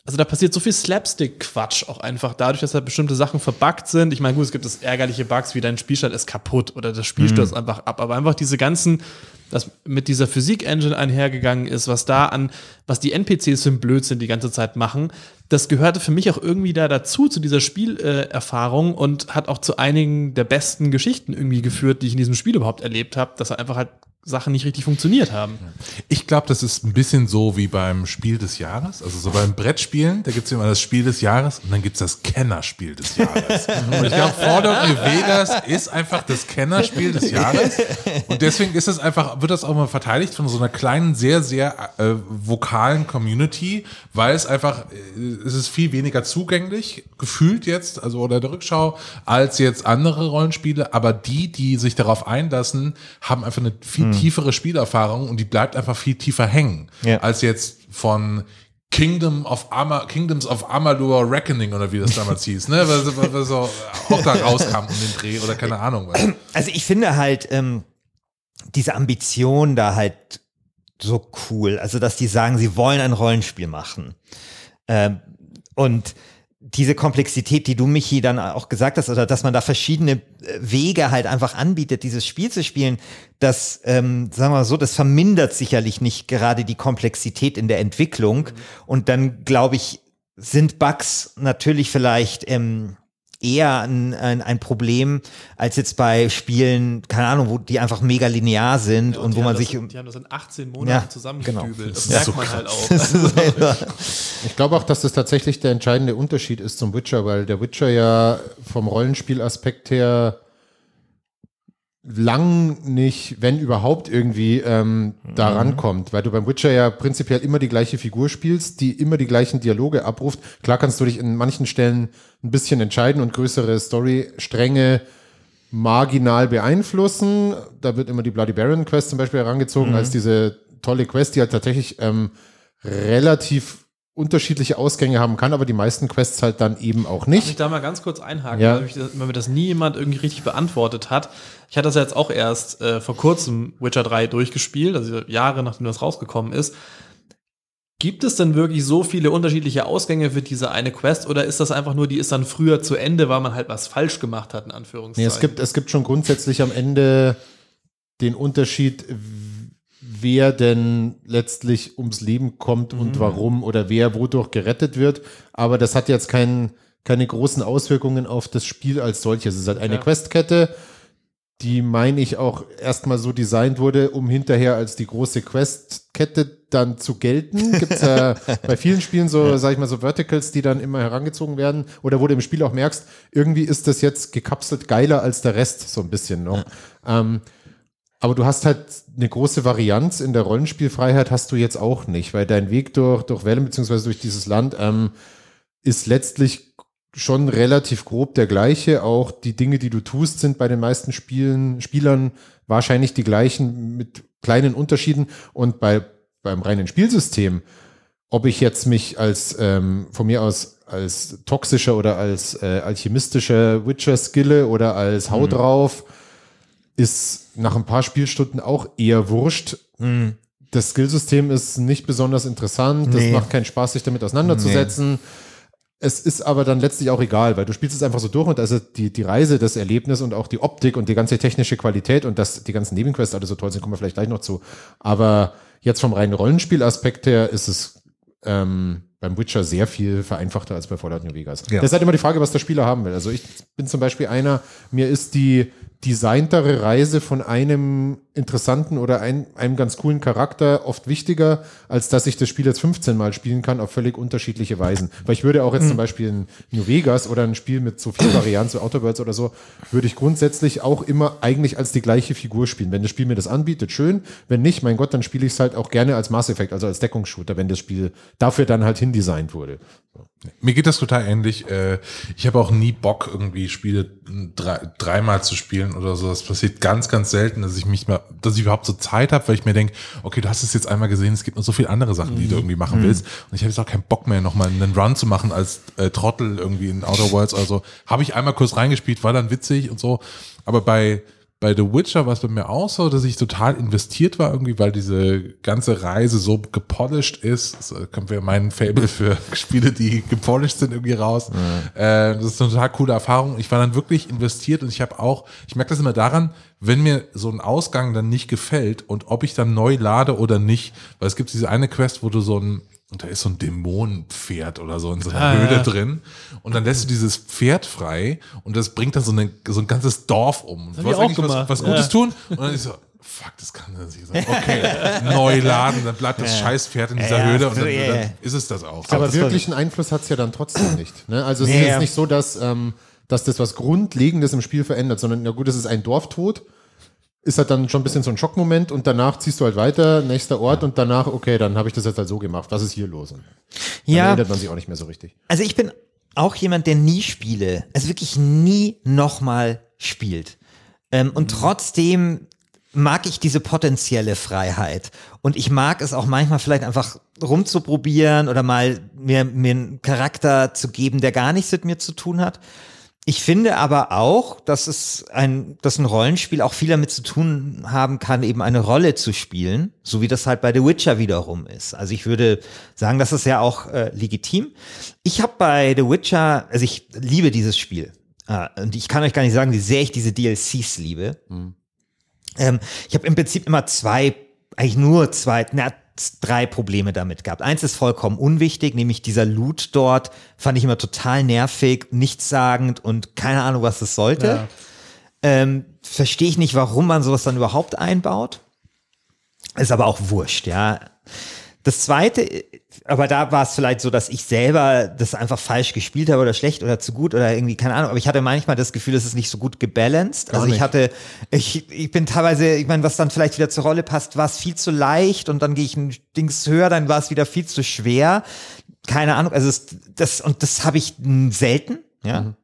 also da passiert so viel Slapstick-Quatsch auch einfach dadurch, dass da bestimmte Sachen verbuggt sind. Ich meine, gut, es gibt das ärgerliche Bugs, wie dein Spielstand ist kaputt oder das Spiel stürzt einfach ab, aber einfach diese ganzen, das mit dieser Physik-Engine einhergegangen ist, was da an, was die NPCs für ein Blödsinn die ganze Zeit machen, das gehörte für mich auch irgendwie da dazu, zu dieser Spielerfahrung äh, und hat auch zu einigen der besten Geschichten irgendwie geführt, die ich in diesem Spiel überhaupt erlebt habe, dass einfach halt Sachen nicht richtig funktioniert haben. Ich glaube, das ist ein bisschen so wie beim Spiel des Jahres. Also so beim Brettspielen, da gibt es immer das Spiel des Jahres und dann gibt es das Kennerspiel des Jahres. und ich glaube, Fallout Vegas ist einfach das Kennerspiel des Jahres. Und deswegen ist es einfach, wird das auch mal verteidigt von so einer kleinen, sehr, sehr äh, vokalen Community, weil es einfach, äh, es ist viel weniger zugänglich, gefühlt jetzt, also oder der Rückschau, als jetzt andere Rollenspiele. Aber die, die sich darauf einlassen, haben einfach eine viel tiefere Spielerfahrung und die bleibt einfach viel tiefer hängen, Ja. als jetzt von Kingdom of Ama Kingdoms of Amalur Reckoning oder wie das damals hieß, ne? Was, was, was so auch da rauskam um den Dreh oder keine Ahnung. Was. Also ich finde halt ähm, diese Ambition da halt so cool. Also dass die sagen, sie wollen ein Rollenspiel machen. Ähm, und diese Komplexität, die du, Michi, dann auch gesagt hast, oder dass man da verschiedene äh, Wege halt einfach anbietet, dieses Spiel zu spielen, das, ähm, sagen wir mal so, das vermindert sicherlich nicht gerade die Komplexität in der Entwicklung. Und dann, glaube ich, sind Bugs natürlich vielleicht ähm, eher ein, ein, ein Problem als jetzt bei Spielen, keine Ahnung, wo die einfach mega linear sind und, die wo man das, sich um Die haben das in 18 Monaten Ja, zusammengedübelt. genau. Das Ja, merkt so man halt auch. Ich glaube auch, dass das tatsächlich der entscheidende Unterschied ist zum Witcher, weil der Witcher ja vom Rollenspielaspekt her lang nicht, wenn überhaupt irgendwie ähm, da rankommt, weil du beim Witcher ja prinzipiell immer die gleiche Figur spielst, die immer die gleichen Dialoge abruft. Klar kannst du dich in manchen Stellen ein bisschen entscheiden und größere Storystränge marginal beeinflussen. Da wird immer die Bloody Baron Quest zum Beispiel herangezogen als diese tolle Quest, die halt tatsächlich ähm, relativ unterschiedliche Ausgänge haben kann, aber die meisten Quests halt dann eben auch Darf ich nicht. da mal ganz kurz einhaken, Ja. weil, mich das, weil mir das nie jemand irgendwie richtig beantwortet hat. Ich hatte das jetzt auch erst äh, vor kurzem Witcher 3 durchgespielt, also Jahre nachdem das rausgekommen ist. Gibt es denn wirklich so viele unterschiedliche Ausgänge für diese eine Quest oder ist das einfach nur, die ist dann früher zu Ende, weil man halt was falsch gemacht hat, in Nee, Anführungszeichen? es, gibt, es gibt schon grundsätzlich am Ende den Unterschied, w- wer denn letztlich ums Leben kommt Mhm. und warum oder wer wodurch gerettet wird. Aber das hat jetzt kein, keine großen Auswirkungen auf das Spiel als solches. Es ist halt eine Ja. Questkette, die, meine ich, auch erstmal so designt wurde, um hinterher als die große Questkette dann zu gelten. Gibt es ja bei vielen Spielen so, sag ich mal, so Verticals, die dann immer herangezogen werden. Oder wo du im Spiel auch merkst, irgendwie ist das jetzt gekapselt geiler als der Rest, so ein bisschen noch. Ähm, aber du hast halt eine große Varianz in der Rollenspielfreiheit hast du jetzt auch nicht, weil dein Weg durch, durch Wellen beziehungsweise durch dieses Land ähm, ist letztlich schon relativ grob der gleiche. Auch die Dinge, die du tust, sind bei den meisten Spielen, Spielern wahrscheinlich die gleichen mit kleinen Unterschieden. Und bei, beim reinen Spielsystem, ob ich jetzt mich als ähm, von mir aus als toxischer oder als äh, alchemistischer Witcher skille oder als Hau drauf, ist nach ein paar Spielstunden auch eher wurscht. Das Skillsystem ist nicht besonders interessant. Das Nee. macht keinen Spaß, sich damit auseinanderzusetzen. Es ist aber dann letztlich auch egal, weil du spielst es einfach so durch und also die, die Reise, das Erlebnis und auch die Optik und die ganze technische Qualität und dass die ganzen Nebenquests alle so toll sind, kommen wir vielleicht gleich noch zu. Aber jetzt vom reinen Rollenspielaspekt her ist es ähm, beim Witcher sehr viel vereinfachter als bei Fallout New Vegas. Ja. Das ist halt immer die Frage, was der Spieler haben will. Also ich bin zum Beispiel einer, mir ist die designtere Reise von einem interessanten oder ein, einem ganz coolen Charakter oft wichtiger, als dass ich das Spiel jetzt 15 Mal spielen kann auf völlig unterschiedliche Weisen. Weil ich würde auch jetzt zum Beispiel in New Vegas oder ein Spiel mit so viel Varianten, so Outer Worlds oder so, würde ich grundsätzlich auch immer eigentlich als die gleiche Figur spielen. Wenn das Spiel mir das anbietet, schön. Wenn nicht, mein Gott, dann spiele ich es halt auch gerne als Mass Effect, also als Deckungsshooter, wenn das Spiel dafür dann halt hindesignt wurde. Mir geht das total ähnlich. Äh, Ich habe auch nie Bock, irgendwie Spiele drei, dreimal zu spielen oder so. Das passiert ganz, ganz selten, dass ich mich mal, dass ich überhaupt so Zeit habe, weil ich mir denke, okay, du hast es jetzt einmal gesehen, es gibt noch so viele andere Sachen, die du irgendwie machen willst. Und ich habe jetzt auch keinen Bock mehr, nochmal einen Run zu machen als äh, Trottel irgendwie in Outer Worlds. Also habe ich einmal kurz reingespielt, war dann witzig und so. Aber bei bei The Witcher war es bei mir auch so, dass ich total investiert war irgendwie, weil diese ganze Reise so gepolished ist. Das äh, kommt mir mein Fable für Spiele, die gepolished sind, irgendwie raus. Äh, das ist eine total coole Erfahrung. Ich war dann wirklich investiert und ich habe auch, ich merke das immer daran, wenn mir so ein Ausgang dann nicht gefällt und ob ich dann neu lade oder nicht, weil es gibt diese eine Quest, wo du so ein und da ist so ein Dämonenpferd oder so in so einer Ah, Höhle ja. drin. Und dann lässt du dieses Pferd frei und das bringt dann so, eine, so ein ganzes Dorf um. Du hab ich wolltest auch eigentlich was, was Gutes ja. tun. Und dann ist so, fuck, das kann das nicht sein. Okay, neu laden, dann bleibt das scheiß Pferd in dieser Ja, Höhle und dann, ja, ja. dann ist es das auch. Aber das wirklichen Einfluss hat es ja dann trotzdem nicht. Ne? Also es Nee, ist ja. jetzt nicht so, dass, ähm, dass das was Grundlegendes im Spiel verändert, sondern ja gut, es ist ein Dorftod, ist halt dann schon ein bisschen so ein Schockmoment und danach ziehst du halt weiter, nächster Ort und danach, okay, dann habe ich das jetzt halt so gemacht. Was ist hier los? Und dann Ja, erinnert man sich auch nicht mehr so richtig. also ich bin auch jemand, der nie Spiele, also wirklich nie nochmal spielt. Ähm, und trotzdem mag ich diese potenzielle Freiheit. Und ich mag es auch manchmal vielleicht einfach rumzuprobieren oder mal mir, mir einen Charakter zu geben, der gar nichts mit mir zu tun hat. Ich finde aber auch, dass es ein, dass ein Rollenspiel auch viel damit zu tun haben kann, eben eine Rolle zu spielen, so wie das halt bei The Witcher wiederum ist. Also ich würde sagen, das ist ja auch äh, legitim. Ich habe bei The Witcher, also ich liebe dieses Spiel. Äh, und ich kann euch gar nicht sagen, wie sehr ich diese DLCs liebe. Ähm, ich habe im Prinzip immer zwei, eigentlich nur zwei, na, drei Probleme damit gehabt. Eins ist vollkommen unwichtig, nämlich dieser Loot dort fand ich immer total nervig, nichtssagend und keine Ahnung, was es sollte. Ja. Ähm, Verstehe ich nicht, warum man sowas dann überhaupt einbaut. Ist aber auch wurscht, ja. Das zweite, aber da war es vielleicht so, dass ich selber das einfach falsch gespielt habe oder schlecht oder zu gut oder irgendwie, keine Ahnung, aber ich hatte manchmal das Gefühl, es ist nicht so gut gebalanced. Also ich hatte, ich, ich bin teilweise, ich meine, was dann vielleicht wieder zur Rolle passt, war es viel zu leicht und dann gehe ich ein Dings höher, dann war es wieder viel zu schwer. Keine Ahnung, also es, das, und das habe ich selten, ja.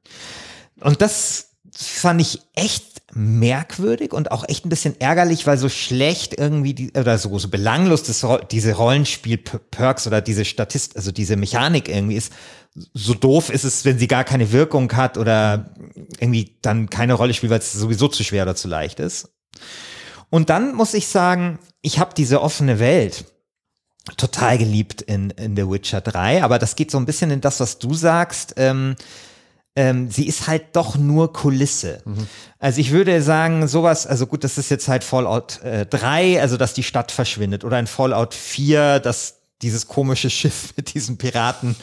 Und das fand ich echt merkwürdig und auch echt ein bisschen ärgerlich, weil so schlecht irgendwie die, oder so, so belanglos das, diese Rollenspiel-Perks oder diese Statist, also diese Mechanik irgendwie ist. So doof ist es, wenn sie gar keine Wirkung hat oder irgendwie dann keine Rolle spielt, weil es sowieso zu schwer oder zu leicht ist. Und dann muss ich sagen, ich habe diese offene Welt total geliebt in, in The Witcher 3, aber das geht so ein bisschen in das, was du sagst. Ähm, ähm, sie ist halt doch nur Kulisse. Also ich würde sagen, sowas, also gut, das ist jetzt halt Fallout äh, 3, also dass die Stadt verschwindet, oder in Fallout 4, dass dieses komische Schiff mit diesen Piraten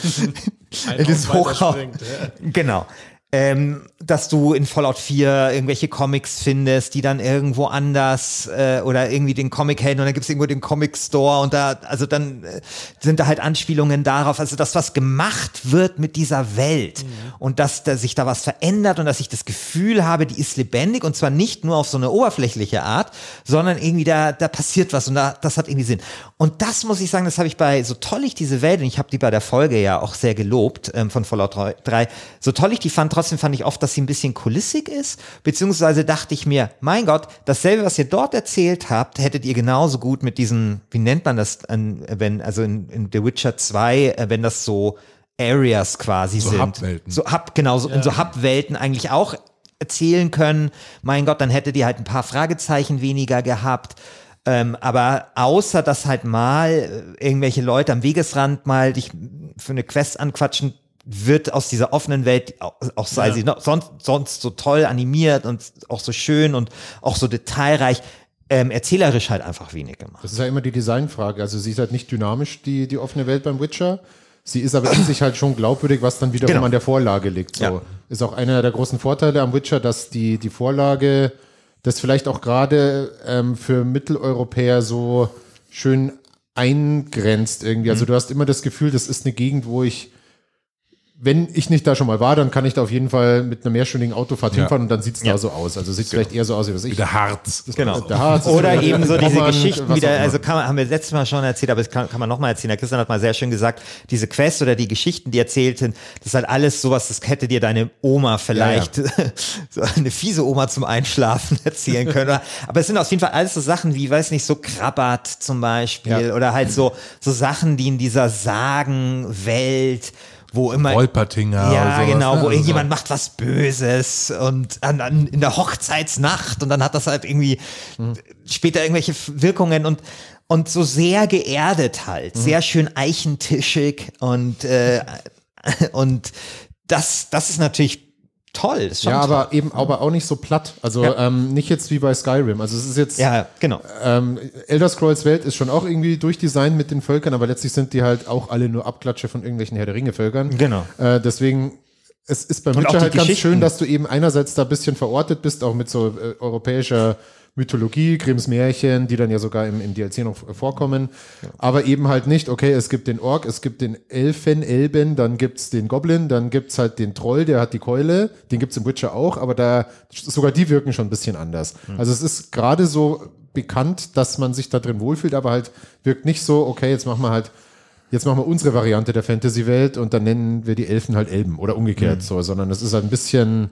in das Hochhaus. ja. Genau. Ähm, dass du in Fallout 4 irgendwelche Comics findest, die dann irgendwo anders äh, oder irgendwie den Comic hält und dann gibt es irgendwo den Comic Store und da, also dann äh, sind da halt Anspielungen darauf, also das, was gemacht wird mit dieser Welt und dass da sich da was verändert und dass ich das Gefühl habe, die ist lebendig und zwar nicht nur auf so eine oberflächliche Art, sondern irgendwie da, da passiert was und da, das hat irgendwie Sinn. Und das muss ich sagen, das habe ich bei, so toll ich diese Welt, und ich habe die bei der Folge ja auch sehr gelobt ähm, von Fallout 3, so toll ich die fand, trotzdem fand ich oft, dass sie ein bisschen kulissig ist, beziehungsweise dachte ich mir, mein Gott, dasselbe, was ihr dort erzählt habt, hättet ihr genauso gut mit diesen, wie nennt man das, wenn, also in, in The Witcher 2, äh, wenn das so Areas quasi So sind. Hub-Welten. So Hub, genau, so, in so Hub-Welten eigentlich auch erzählen können. Mein Gott, dann hättet ihr halt ein paar Fragezeichen weniger gehabt. Ähm, aber außer dass halt mal äh, irgendwelche Leute am Wegesrand mal dich für eine Quest anquatschen, wird aus dieser offenen Welt, auch, sei Ja. sie noch, sonst, sonst so toll animiert und auch so schön und auch so detailreich, ähm, erzählerisch halt einfach wenig gemacht. Das ist ja immer die Designfrage. Also sie ist halt nicht dynamisch, die, die offene Welt beim Witcher. Sie ist aber in sich halt schon glaubwürdig, was dann wiederum Genau. an der Vorlage liegt. So. Ja. Ist auch einer der großen Vorteile am Witcher, dass die, die Vorlage das vielleicht auch gerade ähm, für Mitteleuropäer so schön eingrenzt irgendwie. Also du hast immer das Gefühl, das ist eine Gegend, wo ich wenn ich nicht da schon mal war, dann kann ich da auf jeden Fall mit einer mehrstündigen Autofahrt Ja. hinfahren und dann sieht es da so aus. Also sieht vielleicht eher so aus, wie was ich. Wieder Harz. Genau. Der Harz ist Oder eben so diese Geschichten wieder, also kann man, haben wir letztes Mal schon erzählt, aber das kann, kann man nochmal erzählen. Der Christian hat mal sehr schön gesagt, diese Quest oder die Geschichten, die erzählten, das ist halt alles sowas, das hätte dir deine Oma vielleicht, so eine fiese Oma zum Einschlafen erzählen können. Aber es sind auf jeden Fall alles so Sachen wie, weiß nicht, so Krabbat zum Beispiel Ja. oder halt so, so Sachen, die in dieser Sagenwelt wo immer Wolpertinger ja, genau, ne? wo Also- irgendjemand macht was Böses und an, an, in der Hochzeitsnacht und dann hat das halt irgendwie Mhm. später irgendwelche Wirkungen und und so sehr geerdet halt, Mhm. sehr schön eichentischig und äh, und das das ist natürlich toll. Ist schon Ja, toll. aber eben aber auch nicht so platt. Also Ja. ähm, nicht jetzt wie bei Skyrim. Also es ist jetzt ja, genau. ähm, Elder Scrolls Welt ist schon auch irgendwie durchdesignt mit den Völkern, aber letztlich sind die halt auch alle nur Abklatsche von irgendwelchen Herr der Ringe Völkern. Genau. Äh, deswegen es ist beim auch Witcher halt ganz schön, dass du eben einerseits da ein bisschen verortet bist, auch mit so äh, europäischer Mythologie, Grimms Märchen, die dann ja sogar im, im DLC noch vorkommen. Aber eben halt nicht, okay, es gibt den Ork, es gibt den Elfen, Elben, dann gibt's den Goblin, dann gibt's halt den Troll, der hat die Keule, den gibt's im Witcher auch, aber da sogar die wirken schon ein bisschen anders. Also es ist gerade so bekannt, dass man sich da drin wohlfühlt, aber halt wirkt nicht so, okay, jetzt machen wir halt jetzt machen wir unsere Variante der Fantasy-Welt und dann nennen wir die Elfen halt Elben oder umgekehrt so, sondern es ist halt ein bisschen,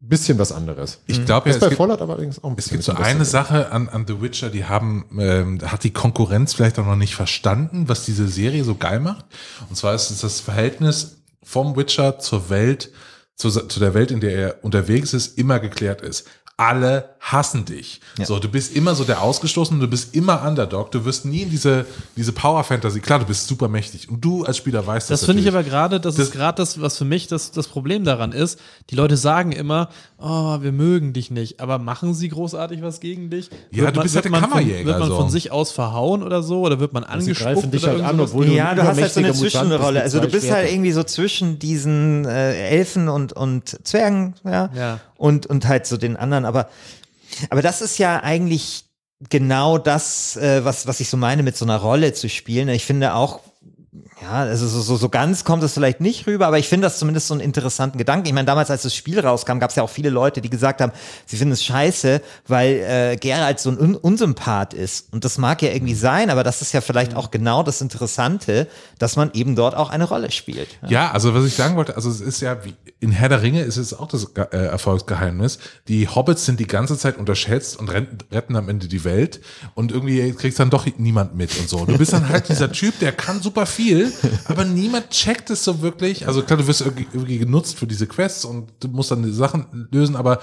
bisschen was anderes. Ich glaube ja, ist es bei gibt, Fallout aber allerdings auch ein es bisschen. gibt so eine Sache an, an The Witcher, die haben, ähm, hat die Konkurrenz vielleicht auch noch nicht verstanden, was diese Serie so geil macht. Und zwar ist es das Verhältnis vom Witcher zur Welt, zu, zu der Welt, in der er unterwegs ist, immer geklärt ist. Alle hassen dich. So, du bist immer so der Ausgestoßene, du bist immer Underdog, du wirst nie in diese, diese Power-Fantasy. Klar, du bist super mächtig. Und du als Spieler weißt das. Das finde ich aber gerade, das, Das- ist gerade das, was für mich das, das Problem daran ist. Die Leute sagen immer, oh, wir mögen dich nicht, aber machen sie großartig was gegen dich? Ja, Wird du bist halt der man von, Kammerjäger, Wird man so. von sich aus verhauen oder so? Oder wird man Sie angespuckt? greifen dich oder halt an, obwohl du Ja, ein du hast halt so eine Zwischenrolle. Also du bist halt irgendwie so zwischen diesen äh, Elfen und, und Zwergen, ja. Ja. Und, und halt so den anderen. Aber, aber das ist ja eigentlich genau das, äh, was, was ich so meine, mit so einer Rolle zu spielen. Ich finde auch, ja, also so, so, so ganz kommt es vielleicht nicht rüber, aber ich finde das zumindest so einen interessanten Gedanken. Ich meine, damals, als das Spiel rauskam, gab es ja auch viele Leute, die gesagt haben, sie finden es scheiße, weil äh, Geralt so ein Un Unsympath ist. Und das mag ja irgendwie sein, aber das ist ja vielleicht auch genau das Interessante, dass man eben dort auch eine Rolle spielt. Ja, also was ich sagen wollte, also es ist ja wie in Herr der Ringe ist es auch das äh, Erfolgsgeheimnis. Die Hobbits sind die ganze Zeit unterschätzt und retten, retten am Ende die Welt und irgendwie kriegst dann doch niemand mit und so. Du bist dann halt dieser Typ, der kann super viel, aber niemand checkt es so wirklich. Also klar, du wirst irgendwie, irgendwie genutzt für diese Quests und du musst dann die Sachen lösen, aber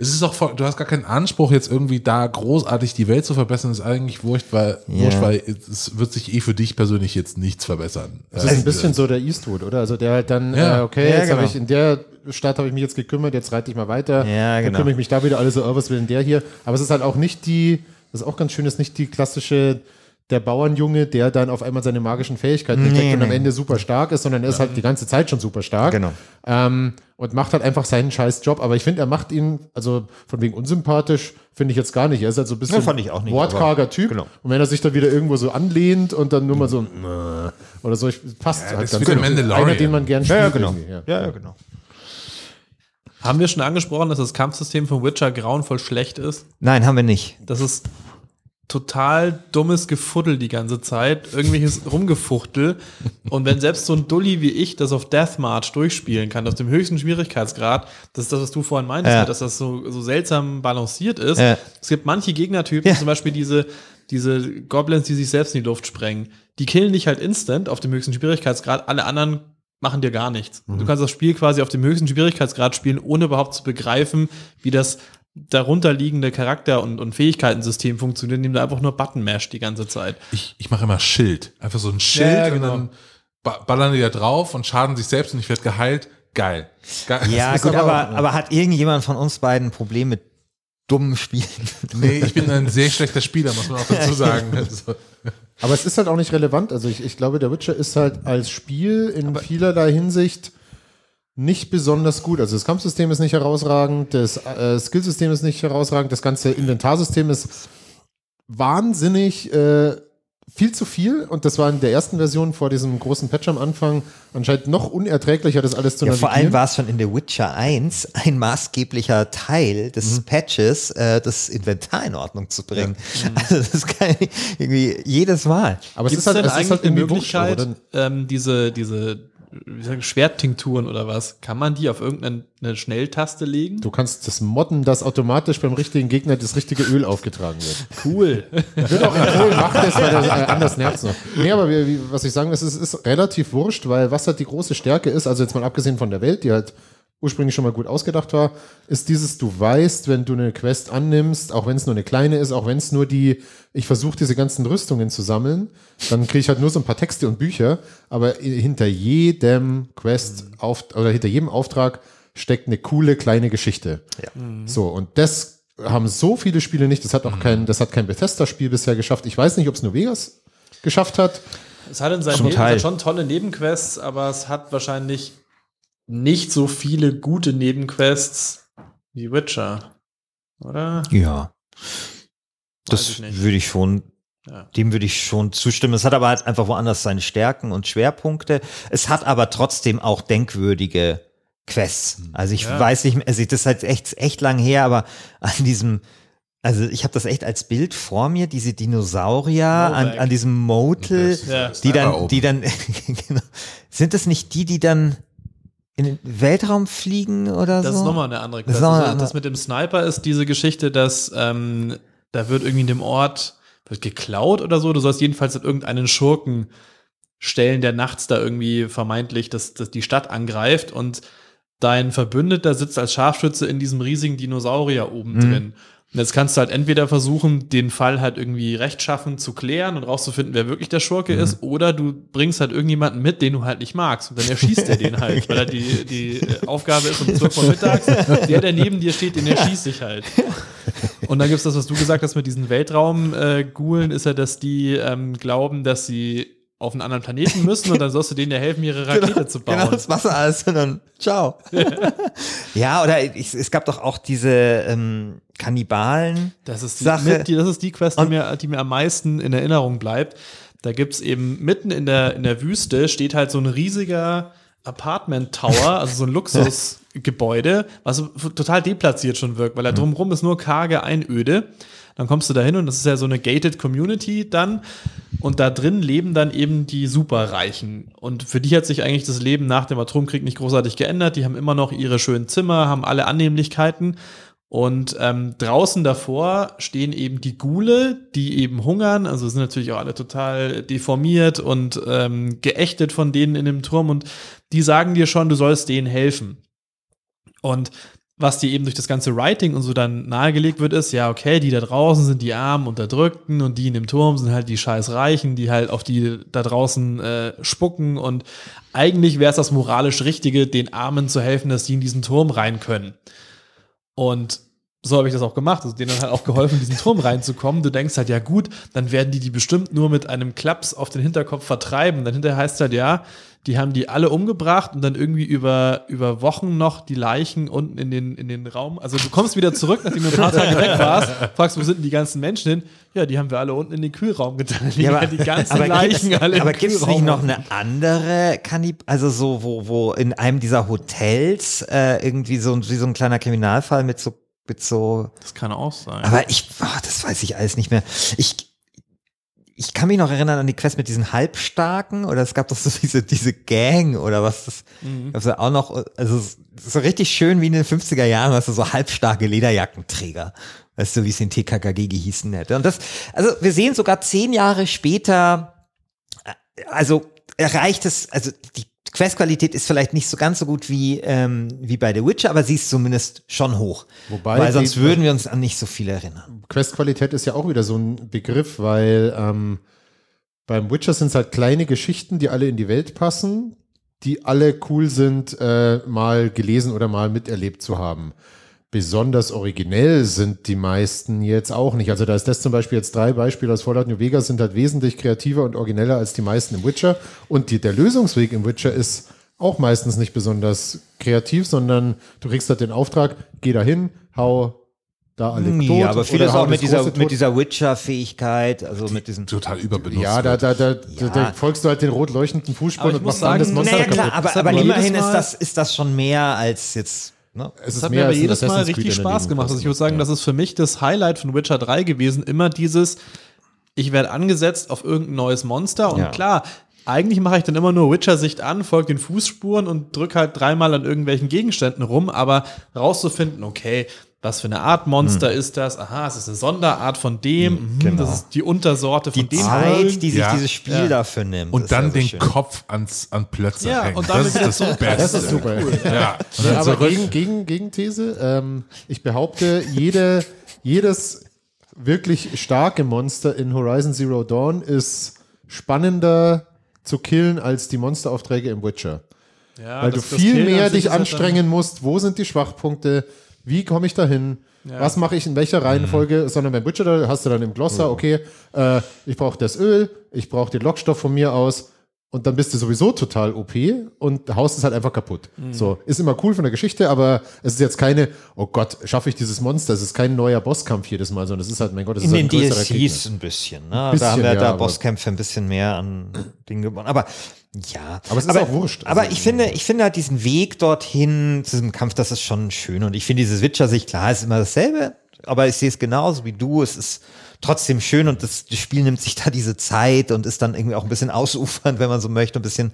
es ist auch voll, du hast gar keinen Anspruch, jetzt irgendwie da großartig die Welt zu verbessern, ist eigentlich wurscht, weil, Ja. wurscht, weil es wird sich eh für dich persönlich jetzt nichts verbessern. Das ist ein bisschen so der Eastwood, oder? Also der halt dann, Ja. äh, okay, Ja, jetzt habe genau. ich in der Stadt habe ich mich jetzt gekümmert, jetzt reite ich mal weiter. Ja, Dann genau. kümmere ich mich da wieder, alle so, oh, was will denn der hier? Aber es ist halt auch nicht die, das ist auch ganz schön, ist nicht die klassische der Bauernjunge, der dann auf einmal seine magischen Fähigkeiten entdeckt Nee, und am. Ende super stark ist, sondern er ist halt die ganze Zeit schon super stark. Genau. Ähm, und macht halt einfach seinen scheiß Job. Aber ich finde, er macht ihn, also von wegen unsympathisch, finde ich jetzt gar nicht. Er ist halt so ein bisschen Ja, nicht, wortkarger Typ. genau. Und wenn er sich dann wieder irgendwo so anlehnt und dann nur mal so "Mäh", oder so, ich, passt Ja, halt das ganz ist. Einer, den man gern spielt. Ja, ja, genau. Ja, ja, genau. Haben wir schon angesprochen, dass das Kampfsystem von Witcher grauenvoll schlecht ist? Nein, haben wir nicht. Das ist total dummes Gefuddel die ganze Zeit, irgendwelches Rumgefuchtel. Und wenn selbst so ein Dulli wie ich das auf Deathmarch durchspielen kann, auf dem höchsten Schwierigkeitsgrad, das ist das, was du vorhin meintest, Ja. dass das so, so seltsam balanciert ist. Ja. Es gibt manche Gegnertypen, Ja. zum Beispiel diese, diese Goblins, die sich selbst in die Luft sprengen, die killen dich halt instant auf dem höchsten Schwierigkeitsgrad, alle anderen machen dir gar nichts. Du kannst das Spiel quasi auf dem höchsten Schwierigkeitsgrad spielen, ohne überhaupt zu begreifen, wie das darunterliegende Charakter- und, und Fähigkeitensystem funktioniert, indem du einfach nur Button mash die ganze Zeit. Ich, ich mache immer Schild. Einfach so ein Schild Ja, und genau. dann ba ballern die da drauf und schaden sich selbst und ich werde geheilt. Geil. Geil. Ja, gut, aber aber, aber hat irgendjemand von uns beiden ein Problem mit dummen Spielen? Nee, ich bin ein sehr schlechter Spieler, muss man auch dazu sagen. Also, Aber es ist halt auch nicht relevant. Also ich, ich glaube, der Witcher ist halt als Spiel in vielerlei Hinsicht nicht besonders gut. Also das Kampfsystem ist nicht herausragend, das äh, Skillsystem ist nicht herausragend, das ganze Inventarsystem ist wahnsinnig äh, viel zu viel und das war in der ersten Version vor diesem großen Patch am Anfang anscheinend noch unerträglicher, das alles zu Ja, vor allem navigieren. war es schon in The Witcher 1 ein maßgeblicher Teil des Patches, äh, das Inventar in Ordnung zu bringen. Also das kann ich irgendwie jedes Mal. Aber es Gibt ist halt, es ist eigentlich halt wurscht, Möglichkeit, oder? ähm, diese, diese wie sagen, Schwerttinkturen oder was, kann man die auf irgendeine Schnelltaste legen? Du kannst das modden, dass automatisch beim richtigen Gegner das richtige Öl aufgetragen wird. Cool. Wird auch empfohlen, macht das, weil das äh, anders nervt noch. Nee, aber wie, wie, was ich sagen will, es ist, ist relativ wurscht, weil was halt die große Stärke ist, also jetzt mal abgesehen von der Welt, die halt ursprünglich schon mal gut ausgedacht war, ist dieses, du weißt, wenn du eine Quest annimmst, auch wenn es nur eine kleine ist, auch wenn es nur die, ich versuche diese ganzen Rüstungen zu sammeln, dann kriege ich halt nur so ein paar Texte und Bücher, aber hinter jedem Quest auf, oder hinter jedem Auftrag steckt eine coole kleine Geschichte. So, und das haben so viele Spiele nicht, das hat auch kein, das hat kein Bethesda-Spiel bisher geschafft. Ich weiß nicht, ob es nur Vegas geschafft hat. Es hat in seinem Leben schon tolle Nebenquests, aber es hat wahrscheinlich nicht so viele gute Nebenquests wie Witcher. Oder? Ja. Das würde ich schon, Ja. dem würde ich schon zustimmen. Es hat aber halt einfach woanders seine Stärken und Schwerpunkte. Es hat aber trotzdem auch denkwürdige Quests. Also ich Ja. weiß nicht mehr, also das ist halt echt, echt lang her, aber an diesem, also ich habe das echt als Bild vor mir, diese Dinosaurier an, an diesem Motel, Ja. die dann, die dann, genau. sind das nicht die, die dann in den Weltraum fliegen oder Das so? ist nochmal eine andere Das Quest. noch eine andere- das mit dem Sniper ist diese Geschichte, dass ähm, da wird irgendwie in dem Ort wird geklaut oder so. Du sollst jedenfalls irgendeinen Schurken stellen, der nachts da irgendwie vermeintlich das, das die Stadt angreift und dein Verbündeter sitzt als Scharfschütze in diesem riesigen Dinosaurier oben Mhm. drin. Und jetzt kannst du halt entweder versuchen, den Fall halt irgendwie rechtschaffen zu klären und rauszufinden, wer wirklich der Schurke Mhm. ist, oder du bringst halt irgendjemanden mit, den du halt nicht magst. Und dann erschießt er den halt, weil er die, die äh, Aufgabe ist um 12 Uhr mittags. Der, der neben dir steht, den erschießt sich halt. Und dann gibt's das, was du gesagt hast mit diesen Weltraum-Gulen, ist ja, dass die ähm, glauben, dass sie auf einen anderen Planeten müssen und dann sollst du denen ja helfen, ihre Rakete zu bauen. Genau, das du alles und dann ciao. ja, oder ich, es gab doch auch diese ähm, Kannibalen. Das ist die, Sache. mit, die, das ist die Quest, die Und- mir, die mir am meisten in Erinnerung bleibt. Da gibt's eben mitten in der, in der Wüste steht halt so ein riesiger Apartment Tower, also so ein Luxusgebäude, was total deplatziert schon wirkt, weil da drumrum ist nur karge Einöde. Dann kommst du da hin und das ist ja so eine gated Community dann. Und da drin leben dann eben die Superreichen. Und für die hat sich eigentlich das Leben nach dem Atomkrieg nicht großartig geändert. Die haben immer noch ihre schönen Zimmer, haben alle Annehmlichkeiten. Und ähm, draußen davor stehen eben die Gule, die eben hungern. Also sind natürlich auch alle total deformiert und ähm, geächtet von denen in dem Turm. Und die sagen dir schon, du sollst denen helfen. Und was dir eben durch das ganze Writing und so dann nahegelegt wird, ist, ja, okay, die da draußen sind die armen Unterdrückten und die in dem Turm sind halt die scheiß Reichen, die halt auf die da draußen äh, spucken und eigentlich wäre es das moralisch Richtige, den Armen zu helfen, dass die in diesen Turm rein können. Und so habe ich das auch gemacht, also denen halt auch geholfen, diesen Turm reinzukommen. Du denkst halt, ja gut, dann werden die die bestimmt nur mit einem Klaps auf den Hinterkopf vertreiben. Dann hinterher heißt halt, ja, die haben die alle umgebracht und dann irgendwie über, über Wochen noch die Leichen unten in den, in den Raum. Also du kommst wieder zurück, nachdem du ein paar Tage weg warst, fragst, wo sind denn die ganzen Menschen hin? Ja, die haben wir alle unten in den Kühlraum getan. Die, die ganzen aber Leichen gibt's, alle aber gibt es nicht noch eine andere Kannib, also so, wo, wo in einem dieser Hotels äh, irgendwie so, ein- wie so ein kleiner Kriminalfall mit so, mit so Das kann auch sein. Aber ich, ah, das weiß ich alles nicht mehr. Ich, ich kann mich noch erinnern an die Quest mit diesen Halbstarken oder es gab doch so diese, diese Gang oder was das Mhm. ja auch noch, also so richtig schön wie in den 50er Jahren, weißt du, so halbstarke Lederjackenträger. Weißt du, wie es in TKKG gehießen hätte. Und das, also wir sehen sogar zehn Jahre später, also erreicht es, also die Questqualität ist vielleicht nicht so ganz so gut wie, ähm, wie bei The Witcher, aber sie ist zumindest schon hoch. Wobei Weil sonst würden wir uns an nicht so viel erinnern. Questqualität ist ja auch wieder so ein Begriff, weil ähm, beim Witcher sind es halt kleine Geschichten, die alle in die Welt passen, die alle cool sind, äh, mal gelesen oder mal miterlebt zu haben. Besonders originell sind die meisten jetzt auch nicht. Also da ist das zum Beispiel jetzt drei Beispiele aus Fallout New Vegas sind halt wesentlich kreativer und origineller als die meisten im Witcher. Und die, der Lösungsweg im Witcher ist auch meistens nicht besonders kreativ, sondern du kriegst halt den Auftrag, geh dahin, hau da alle tot. Ja, aber vieles hau auch mit dieser, mit dieser Witcher-Fähigkeit, also mit diesen. Total überbenutzt. Ja, da, da, da, Ja. da folgst du halt den rot leuchtenden Fußspuren und muss machst dann das sagen, Monster Naja, kaputt. klar, aber, aber immerhin ist das, ist das schon mehr als jetzt. Ne? Es Das hat mir aber jedes Mal richtig Spaß gemacht. Also ich würde sagen, das ist für mich das Highlight von Witcher 3 gewesen. Immer dieses, ich werde angesetzt auf irgendein neues Monster und Ja. klar, eigentlich mache ich dann immer nur Witcher-Sicht an, folge den Fußspuren und drücke halt dreimal an irgendwelchen Gegenständen rum, aber rauszufinden, okay, was für eine Art Monster ist das? Aha, es ist eine Sonderart von dem, mhm, genau. das ist die Untersorte von Die dem. Zeit, die sich Ja. dieses Spiel Ja. dafür nimmt. Und dann ja den schön. Kopf ans, an Plötze Ja, hängen. und damit das ist das. Beste. Das ist super. Ja. Und Ja, dann aber gegen, gegen, Gegenthese, ähm, ich behaupte, jede, jedes wirklich starke Monster in Horizon Zero Dawn ist spannender zu killen als die Monsteraufträge im Witcher. Ja, Weil das- du viel mehr dich anstrengen musst, wo sind die Schwachpunkte, wie komme ich dahin, Ja. was mache ich? In welcher Reihenfolge, sondern beim da hast du dann im Glossar, okay, äh, ich brauche das Öl, ich brauche den Lockstoff von mir aus und dann bist du sowieso total OP und haust es halt einfach kaputt. So, ist immer cool von der Geschichte, aber es ist jetzt keine, oh Gott, schaffe ich dieses Monster, es ist kein neuer Bosskampf jedes Mal, sondern es ist halt, mein Gott, es ist halt ein größerer DLCs Gegner. ein bisschen. Ne? Bisschen, da haben wir ja, da aber- Bosskämpfe ein bisschen mehr an Dingen gewonnen. Aber ja. Aber es ist auch wurscht. Aber Also- ich finde, ich finde halt diesen Weg dorthin zu diesem Kampf, das ist schon schön. Und ich finde dieses Witcher-Sicht, klar, ist immer dasselbe, aber ich sehe es genauso wie du. Es ist trotzdem schön und das, das Spiel nimmt sich da diese Zeit und ist dann irgendwie auch ein bisschen ausufernd, wenn man so möchte, ein bisschen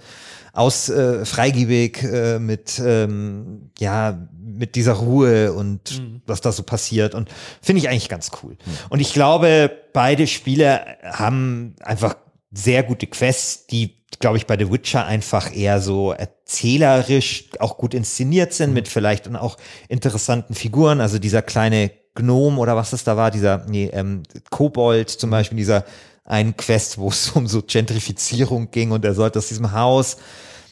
aus äh, freigebig äh, mit ähm, ja mit dieser Ruhe und was da so passiert. Und finde ich eigentlich ganz cool. Und ich glaube, beide Spiele haben einfach sehr gute Quests, die glaube ich bei The Witcher einfach eher so erzählerisch auch gut inszeniert sind mit vielleicht dann auch interessanten Figuren, also dieser kleine Gnome oder was das da war, dieser nee, ähm, Kobold zum Beispiel, dieser einen Quest, wo es um so Gentrifizierung ging und er sollte aus diesem Haus.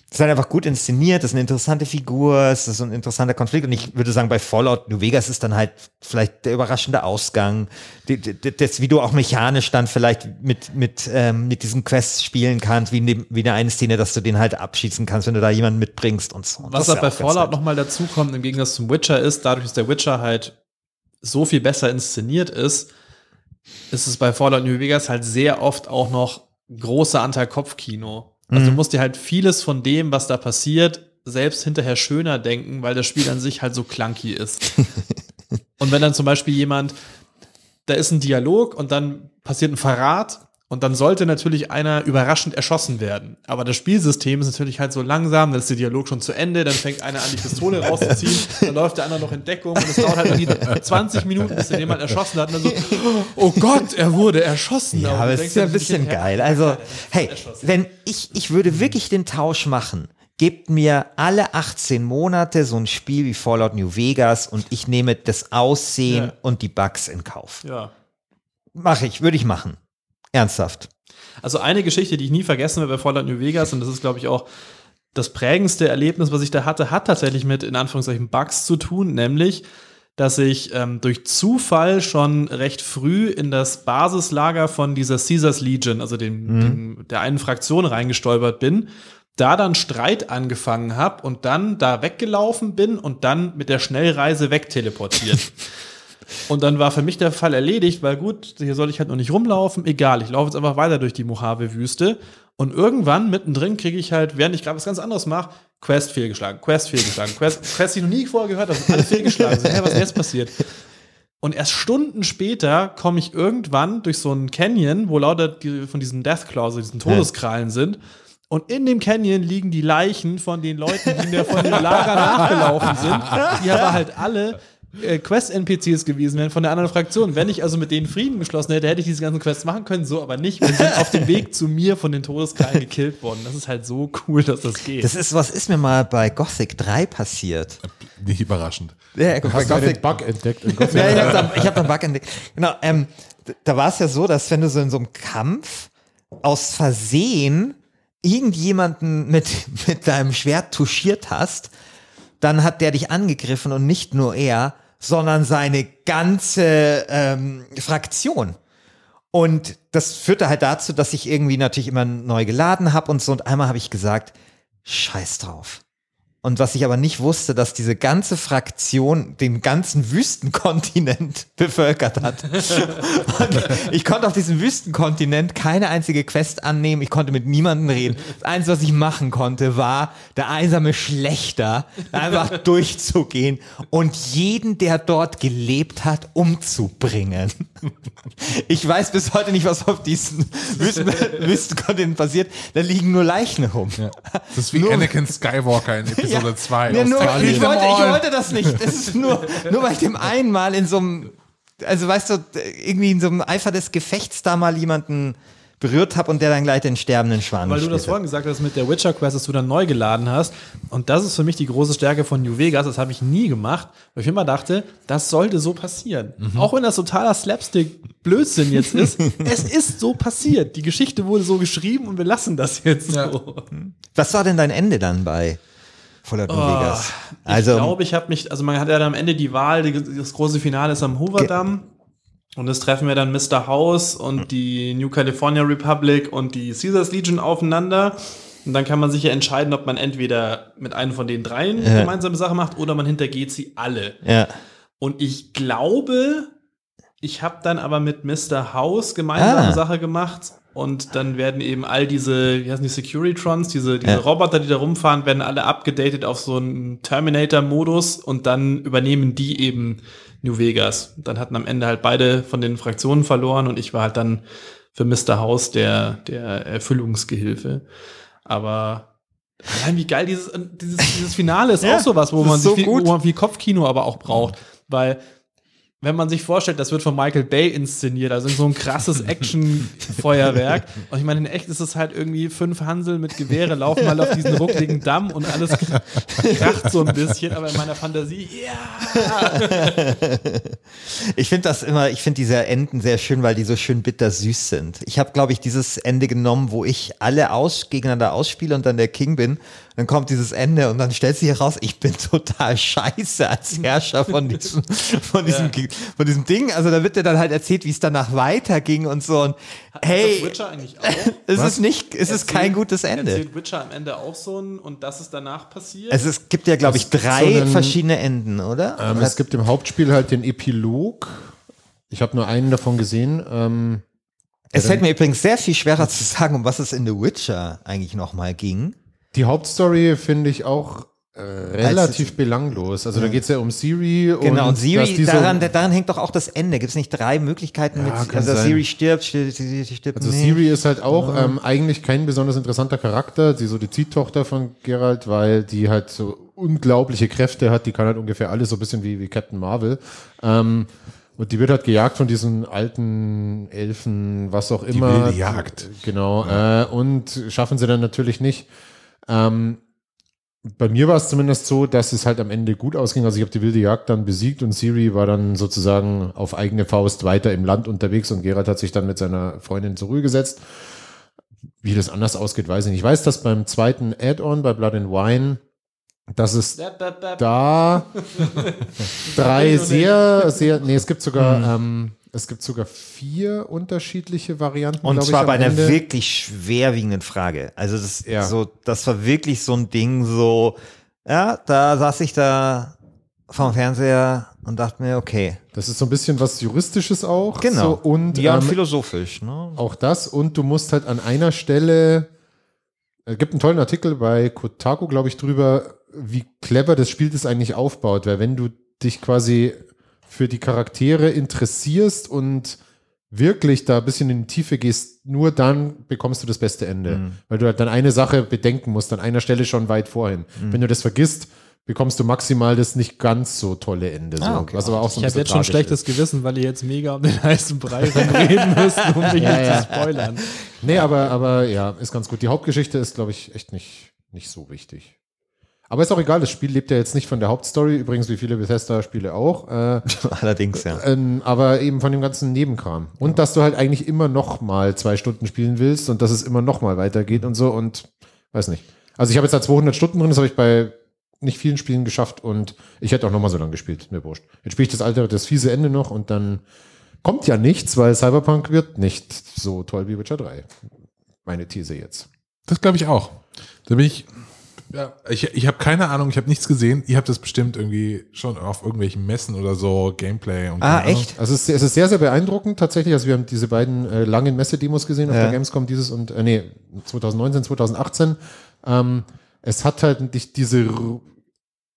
Das ist halt einfach gut inszeniert, das ist eine interessante Figur, es ist so ein interessanter Konflikt und ich würde sagen, bei Fallout New Vegas ist dann halt vielleicht der überraschende Ausgang, das, wie du auch mechanisch dann vielleicht mit, mit, ähm, mit diesen Quests spielen kannst, wie in, dem, wie in der einen Szene, dass du den halt abschießen kannst, wenn du da jemanden mitbringst und so. Und Was halt ist bei ja ganz Fallout nochmal dazu kommt, im Gegensatz zum Witcher, ist, dadurch, dass der Witcher halt so viel besser inszeniert ist, ist es bei Fallout New Vegas halt sehr oft auch noch großer Anteil Kopfkino. Also Mhm. du musst dir halt vieles von dem, was da passiert, selbst hinterher schöner denken, weil das Spiel an sich halt so clunky ist. und wenn dann zum Beispiel jemand, da ist ein Dialog und dann passiert ein Verrat und dann sollte natürlich einer überraschend erschossen werden. Aber das Spielsystem ist natürlich halt so langsam, dann ist der Dialog schon zu Ende, dann fängt einer an, die Pistole rauszuziehen, dann läuft der andere noch in Deckung und es dauert halt irgendwie 20 Minuten, bis der jemand erschossen hat und dann so, oh Gott, er wurde erschossen. Ja, du aber es ist ja ein bisschen geil. Also, hey, wenn ich, ich würde wirklich den Tausch machen. Gebt mir alle 18 Monate so ein Spiel wie Fallout New Vegas und ich nehme das Aussehen Ja. und die Bugs in Kauf. Ja. Mache ich, würde ich machen. Ernsthaft. Also eine Geschichte, die ich nie vergessen werde bei Fallout New Vegas, und das ist, glaube ich, auch das prägendste Erlebnis, was ich da hatte, hat tatsächlich mit, in Anführungszeichen, Bugs zu tun, nämlich, dass ich ähm, durch Zufall schon recht früh in das Basislager von dieser Caesars Legion, also dem, dem, der einen Fraktion reingestolpert bin, da dann Streit angefangen habe und dann da weggelaufen bin und dann mit der Schnellreise wegteleportiert. Und dann war für mich der Fall erledigt, weil gut, hier soll ich halt noch nicht rumlaufen. Egal, ich laufe jetzt einfach weiter durch die Mojave-Wüste. Und irgendwann mittendrin kriege ich halt, während ich gerade was ganz anderes mache, Quest fehlgeschlagen, Quest fehlgeschlagen, Quest, Quest, die ich noch nie vorher gehört habe, alle fehlgeschlagen sind. Hä, was ist jetzt passiert? Und erst Stunden später komme ich irgendwann durch so einen Canyon, wo lauter von diesen Deathclaws, diesen Todeskrallen sind. Und in dem Canyon liegen die Leichen von den Leuten, die mir von dem Lager nachgelaufen sind, die aber halt alle äh, Quest-NPCs gewesen wären von der anderen Fraktion. Wenn ich also mit denen Frieden geschlossen hätte, hätte ich diese ganzen Quests machen können, so aber nicht. Wir sind auf dem Weg zu mir von den Todeskrallen gekillt worden. Das ist halt so cool, dass das geht. Das ist, was ist mir mal bei Gothic 3 passiert? Nicht überraschend. Ja, bei Hast du einen Bug entdeckt in Gothic? Ja, ich habe da, ich hab da einen Bug entdeckt. Genau, ähm, da war es ja so, dass wenn du so in so einem Kampf aus Versehen irgendjemanden mit, mit deinem Schwert touchiert hast, dann hat der dich angegriffen und nicht nur er, sondern seine ganze ähm, Fraktion. Und das führte halt dazu, dass ich irgendwie natürlich immer neu geladen habe und so. Und einmal habe ich gesagt, scheiß drauf. Und was ich aber nicht wusste, dass diese ganze Fraktion den ganzen Wüstenkontinent bevölkert hat. Und ich konnte auf diesem Wüstenkontinent keine einzige Quest annehmen. Ich konnte mit niemandem reden. Das Einzige, was ich machen konnte, war der einsame Schlechter einfach durchzugehen und jeden, der dort gelebt hat, umzubringen. Ich weiß bis heute nicht, was auf diesem Wüsten Wüstenkontinent passiert. Da liegen nur Leichen rum. Das ist wie Anakin Skywalker in Episode 2. Ja, aus nur, Texas. ich, wollte, ich wollte das nicht. Es ist nur, nur weil ich dem einmal in so einem, also weißt du, irgendwie in so einem Eifer des Gefechts da mal jemanden berührt habe und der dann gleich den sterbenden Schwan Weil du das vorhin gesagt hast mit der Witcher Quest, dass du dann neu geladen hast. Und das ist für mich die große Stärke von New Vegas. Das habe ich nie gemacht, weil ich immer dachte, das sollte so passieren. Auch wenn das totaler Slapstick-Blödsinn jetzt ist, es ist so passiert. Die Geschichte wurde so geschrieben und wir lassen das jetzt so. hat. Was war denn dein Ende dann bei Fallout New Vegas? Also, ich glaube, ich habe mich, also man hat ja dann am Ende die Wahl, das große Finale ist am Hoover-Damm. Und das treffen wir dann Mr. House und die New California Republic und die Caesars Legion aufeinander. Und dann kann man sich ja entscheiden, ob man entweder mit einem von den dreien Ja. gemeinsame Sache macht oder man hintergeht sie alle. ja. Und ich glaube, ich habe dann aber mit Mr. House gemeinsame Ah. Sache gemacht. Und dann werden eben all diese, wie heißen die, Securitrons, diese, diese Ja. Roboter, die da rumfahren, werden alle abgedatet auf so einen Terminator-Modus und dann übernehmen die eben New Vegas. Dann hatten am Ende halt beide von den Fraktionen verloren und ich war halt dann für Mr. House der, der Erfüllungsgehilfe. Aber allein wie geil dieses, dieses, dieses Finale ist Ja, auch sowas, wo man, ist sich so viel, wo man viel Kopfkino aber auch braucht. Weil wenn man sich vorstellt, das wird von Michael Bay inszeniert, also in so ein krasses Action-Feuerwerk. Und ich meine, in echt ist es halt irgendwie fünf Hansel mit Gewehre laufen mal auf diesen ruckligen Damm und alles kracht so ein bisschen, aber in meiner Fantasie, ja. Ich finde das immer, ich finde diese Enden sehr schön, weil die so schön bittersüß sind. Ich habe, glaube ich, dieses Ende genommen, wo ich alle aus, gegeneinander ausspiele und dann der King bin. Dann kommt dieses Ende und dann stellt sich heraus, ich bin total scheiße als Herrscher von diesem, von diesem, von diesem Ding. Also da wird dir dann halt erzählt, wie es danach weiterging und so. Und Das hey, Witcher eigentlich auch. es ist nicht, es ist kein gutes Ende. Erzählt Witcher am Ende auch so ein und das ist danach passiert? Es ist, gibt ja, glaube ich, drei so einen- verschiedene Enden, oder? Ähm, es gibt im Hauptspiel halt den Epilog. Ich habe nur einen davon gesehen. Ähm, es fällt mir übrigens sehr viel schwerer zu sagen, um was es in The Witcher eigentlich nochmal ging. Die Hauptstory finde ich auch äh, relativ belanglos. Also da geht es ja um Siri Genau, und dass Siri, die daran, daran hängt doch auch das Ende. Gibt es nicht drei Möglichkeiten? Ja, mit, also sein. Siri stirbt, stirbt, stirbt, Also nicht. Siri ist halt auch ähm, eigentlich kein besonders interessanter Charakter, sie so die Ziehtochter von Geralt, weil die halt so unglaubliche Kräfte hat, die kann halt ungefähr alles, so ein bisschen wie, wie Captain Marvel. Ähm, und die wird halt gejagt von diesen alten Elfen, was auch immer. wilde Jagd. Genau. Äh, und schaffen sie dann natürlich nicht. Ähm, bei mir war es zumindest so, dass es halt am Ende gut ausging. Also ich habe die wilde Jagd dann besiegt und Siri war dann sozusagen auf eigene Faust weiter im Land unterwegs und Geralt hat sich dann mit seiner Freundin zur Ruhe gesetzt. Wie das anders ausgeht, weiß ich nicht. Ich weiß, dass beim zweiten Add-on bei Blood and Wine, dass es da drei sehr, sehr, nee, es gibt sogar, ähm, es gibt sogar vier unterschiedliche Varianten. Und zwar ich, bei einer Ende. wirklich schwerwiegenden Frage. Also das, Ja. so, das war wirklich so ein Ding, so, ja, da saß ich da vom Fernseher und dachte mir, okay, Das ist so ein bisschen was Juristisches auch. genau. So, und ja, und ähm, philosophisch, ne? auch das. Und du musst halt an einer Stelle, es gibt einen tollen Artikel bei Kotaku, glaube ich, drüber, wie clever das Spiel das eigentlich aufbaut. Weil wenn du dich quasi für die Charaktere interessierst und wirklich da ein bisschen in die Tiefe gehst, nur dann bekommst du das beste Ende. Mhm. Weil du halt dann eine Sache bedenken musst, an einer Stelle schon weit vorhin. Mhm. Wenn du das vergisst, bekommst du maximal das nicht ganz so tolle Ende. So. Ah, okay. Was aber auch so Ich habe jetzt schon schlechtes ist. Gewissen, weil ihr jetzt mega um den heißen Brei reden müsst, um mich Ja, nicht ja. zu spoilern. Nee, aber, aber ja, ist ganz gut. Die Hauptgeschichte ist, glaube ich, echt nicht, nicht so wichtig. Aber ist auch egal, das Spiel lebt ja jetzt nicht von der Hauptstory, übrigens wie viele Bethesda-Spiele auch, äh, Allerdings, ja. ähm, aber eben von dem ganzen Nebenkram. Und dass du halt eigentlich immer noch mal zwei Stunden spielen willst und dass es immer noch mal weitergeht und so und weiß nicht. Also ich habe jetzt da 200 Stunden drin, das habe ich bei nicht vielen Spielen geschafft und ich hätte auch noch mal so lange gespielt, mir wurscht. Jetzt spiele ich das alte, das fiese Ende noch und dann kommt ja nichts, weil Cyberpunk wird nicht so toll wie Witcher 3. Meine These jetzt. Das glaube ich auch. Da bin ich Ja, ich, ich habe keine Ahnung, ich habe nichts gesehen. Ihr habt das bestimmt irgendwie schon auf irgendwelchen Messen oder so, Gameplay und Ah, Ahnung. echt? Also es, ist- es ist sehr, sehr beeindruckend tatsächlich. Also wir haben diese beiden äh, langen Messedemos gesehen auf Ja. der Gamescom, dieses und, äh, nee, 2019, 2018. Ähm, es hat halt nicht diese,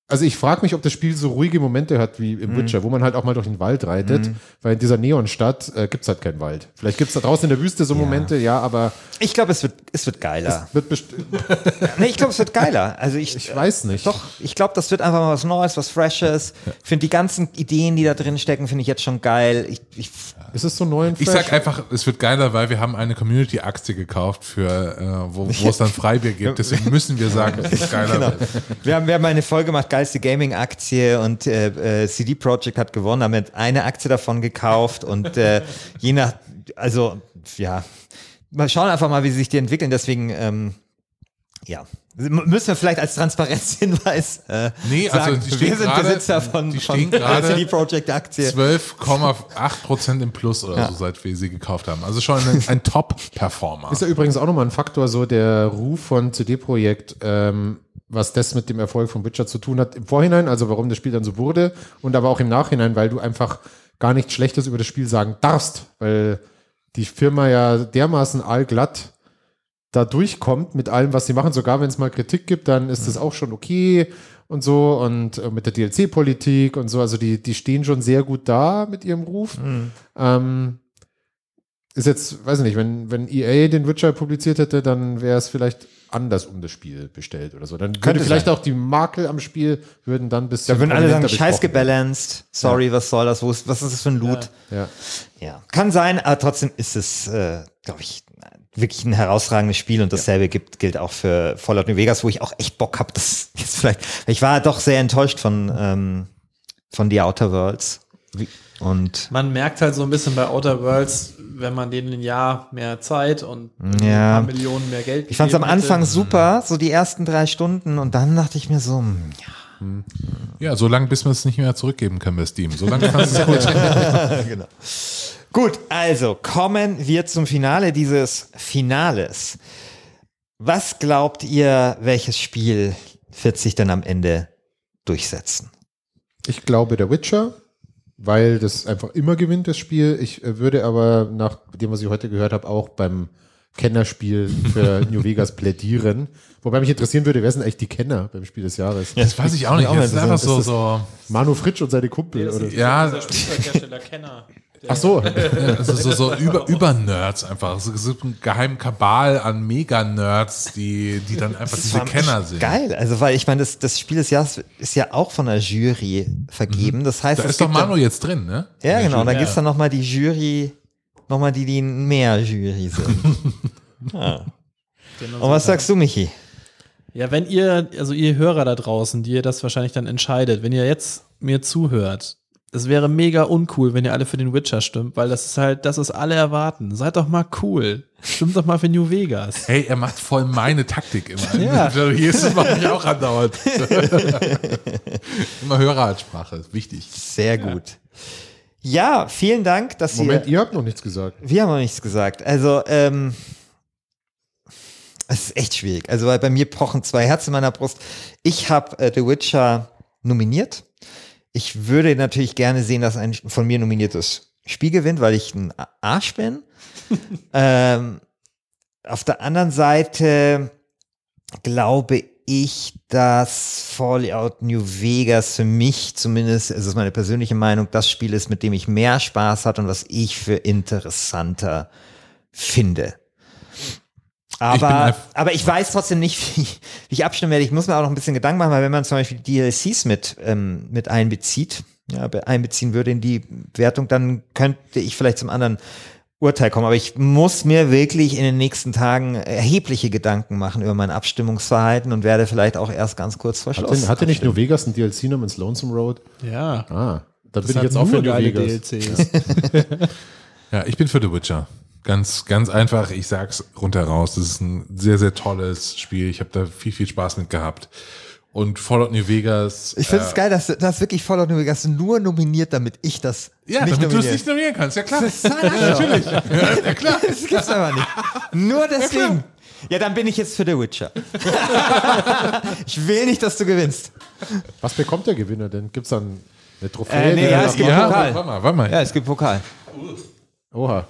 also ich frage mich, ob das Spiel so ruhige Momente hat wie Mhm. im Witcher, wo man halt auch mal durch den Wald reitet, weil in dieser Neonstadt äh, gibt's halt keinen Wald. Vielleicht gibt's da draußen in der Wüste so Momente, ja, aber Ich glaube, es wird, es wird geiler. wird best Nee, ich glaube, es wird geiler. Also ich, ich weiß nicht. Doch, ich glaube, das wird einfach mal was Neues, was Freshes. Ich finde die ganzen Ideen, die da drin stecken, finde ich jetzt schon geil. Ich, ich, Ist es so neu und Ich fresh? sag einfach, es wird geiler, weil wir haben eine Community-Aktie gekauft, für, äh, wo, wo es dann Freibier gibt. Deswegen müssen wir sagen, dass es geiler genau. wird. Wir haben, wir haben eine Folge gemacht, geilste Gaming-Aktie und äh, äh, CD Projekt hat gewonnen, haben jetzt eine Aktie davon gekauft und äh, je nach, also ja, mal schauen einfach mal, wie sich die entwickeln. Deswegen, ähm, ja, müssen wir vielleicht als Transparenzhinweis äh, Nee, also sagen, die stehen wir sind gerade- Besitzer von, die von CD Projekt Aktie. 12,8 Prozent im Plus oder Ja. so, seit wir sie gekauft haben. Also schon ein, ein Top-Performer. Ist ja übrigens auch nochmal ein Faktor, so der Ruf von CD Projekt, was das mit dem Erfolg von Witcher zu tun hat im Vorhinein, also warum das Spiel dann so wurde und aber auch im Nachhinein, weil du einfach gar nichts Schlechtes über das Spiel sagen darfst, weil die Firma ja dermaßen allglatt da durchkommt mit allem, was sie machen. Sogar wenn es mal Kritik gibt, dann ist das auch schon okay und so und äh, mit der DLC-Politik und so. Also die, die stehen schon sehr gut da mit ihrem Ruf. Ähm, ist jetzt, weiß ich nicht, wenn, wenn EA den Witcher publiziert hätte, dann wäre es vielleicht anders um das Spiel bestellt oder so. Dann würde vielleicht sein. auch die Makel am Spiel würden dann bisschen Da würden alle sagen, scheiß gebalanced, sorry, was soll das, was ist das für ein Loot? Ja. Ja, kann sein, aber trotzdem ist es, äh, glaube ich, wirklich ein herausragendes Spiel und dasselbe gibt, gilt auch für Fallout New Vegas, wo ich auch echt Bock habe, das jetzt vielleicht, ich war doch sehr enttäuscht von, ähm, von The Outer Worlds. Wie- Und Man merkt halt so ein bisschen bei Outer Worlds, wenn man denen ein Jahr mehr Zeit und Ja. ein paar Millionen mehr Geld ich fand es am gegeben hätte. Anfang super, so die ersten drei Stunden und dann dachte ich mir so, hm, ja, Ja, so lange, bis wir es nicht mehr zurückgeben können bei Steam. So lange fandest du es gut. genau. Gut, also kommen wir zum Finale dieses Finales. Was glaubt ihr, welches Spiel wird sich denn am Ende durchsetzen? Ich glaube der Witcher, weil das einfach immer gewinnt, das Spiel. Ich äh, würde aber nach dem, was ich heute gehört habe, auch beim Kennerspiel für New Vegas plädieren. Wobei mich interessieren würde, wer sind eigentlich die Kenner beim Spiel des Jahres? Das weiß ich auch nicht. auch mal Das ist einfach so, so, Manu Fritsch und seine Kumpel. Das oder? ist Ja. dieser Spielzeughersteller Kenner. Ach so. also so, so über, über Nerds einfach. Es gibt einen geheimen Kabal an Mega-Nerds, die, die dann einfach diese Kenner sind. Geil, also weil ich meine, das, das Spiel des Jahres ist ja auch von der Jury vergeben. Das heißt, Da es ist doch Manu jetzt drin, ne? dann, ja genau, da Ja. gibt es dann nochmal die Jury, nochmal die, die mehr Jury sind. ja. Genau Und was sagst du, Michi? Ja, wenn ihr, also ihr Hörer da draußen, die ihr das wahrscheinlich dann entscheidet, wenn ihr jetzt mir zuhört, es wäre mega uncool, wenn ihr alle für den Witcher stimmt, weil das ist halt, das ist alle erwarten. Seid doch mal cool. Stimmt doch mal für New Vegas. Hey, er macht voll meine Taktik immer. Ja. Jesus macht mich auch andauernd. immer Höreransprache, ist wichtig. Sehr gut. Ja, vielen Dank, dass Moment, ihr. ihr habt noch nichts gesagt. Wir haben noch nichts gesagt. Also, ähm, es ist echt schwierig. Also, weil bei mir pochen zwei Herzen in meiner Brust. Ich habe äh, The Witcher nominiert. Ich würde natürlich gerne sehen, dass ein von mir nominiertes Spiel gewinnt, weil ich ein Arsch bin. ähm, auf der anderen Seite glaube ich, dass Fallout New Vegas für mich zumindest, es ist meine persönliche Meinung, das Spiel ist, mit dem ich mehr Spaß hatte und was ich für interessanter finde. Aber, einf- aber ich weiß trotzdem nicht, wie, wie ich abstimmen werde. Ich muss mir auch noch ein bisschen Gedanken machen, weil wenn man zum Beispiel DLCs mit, ähm, mit einbezieht, ja, be- einbeziehen würde in die Wertung, dann könnte ich vielleicht zum anderen Urteil kommen. Aber ich muss mir wirklich in den nächsten Tagen erhebliche Gedanken machen über mein Abstimmungsverhalten und werde vielleicht auch erst ganz kurz vor Schluss. Hatte, hatte nicht New Vegas ein DLC namens Lonesome Road? Ja. Ah, da Das bin ich jetzt auch für nur New geile Vegas. DLCs. Ja, ich bin für The Witcher. Ganz, ganz einfach. Ich sag's rundheraus. Das ist ein sehr, sehr tolles Spiel. Ich habe da viel, viel Spaß mit gehabt. Und Fallout New Vegas. Ich finde es äh, geil, dass das wirklich Fallout New Vegas nur nominiert, damit ich das Ja, nicht damit du es nicht nominieren kannst. Ja, klar. Das ist Natürlich. Ja, klar. Das gibt's aber nicht. Nur deswegen. Ja, dann bin ich jetzt für The Witcher. ich will nicht, dass du gewinnst. Was bekommt der Gewinner denn? Gibt es dann eine Trophäe? Äh, nee, ja, es gibt Ja, Pokal. warte mal, warte mal. Ja, es gibt Pokal. Oha.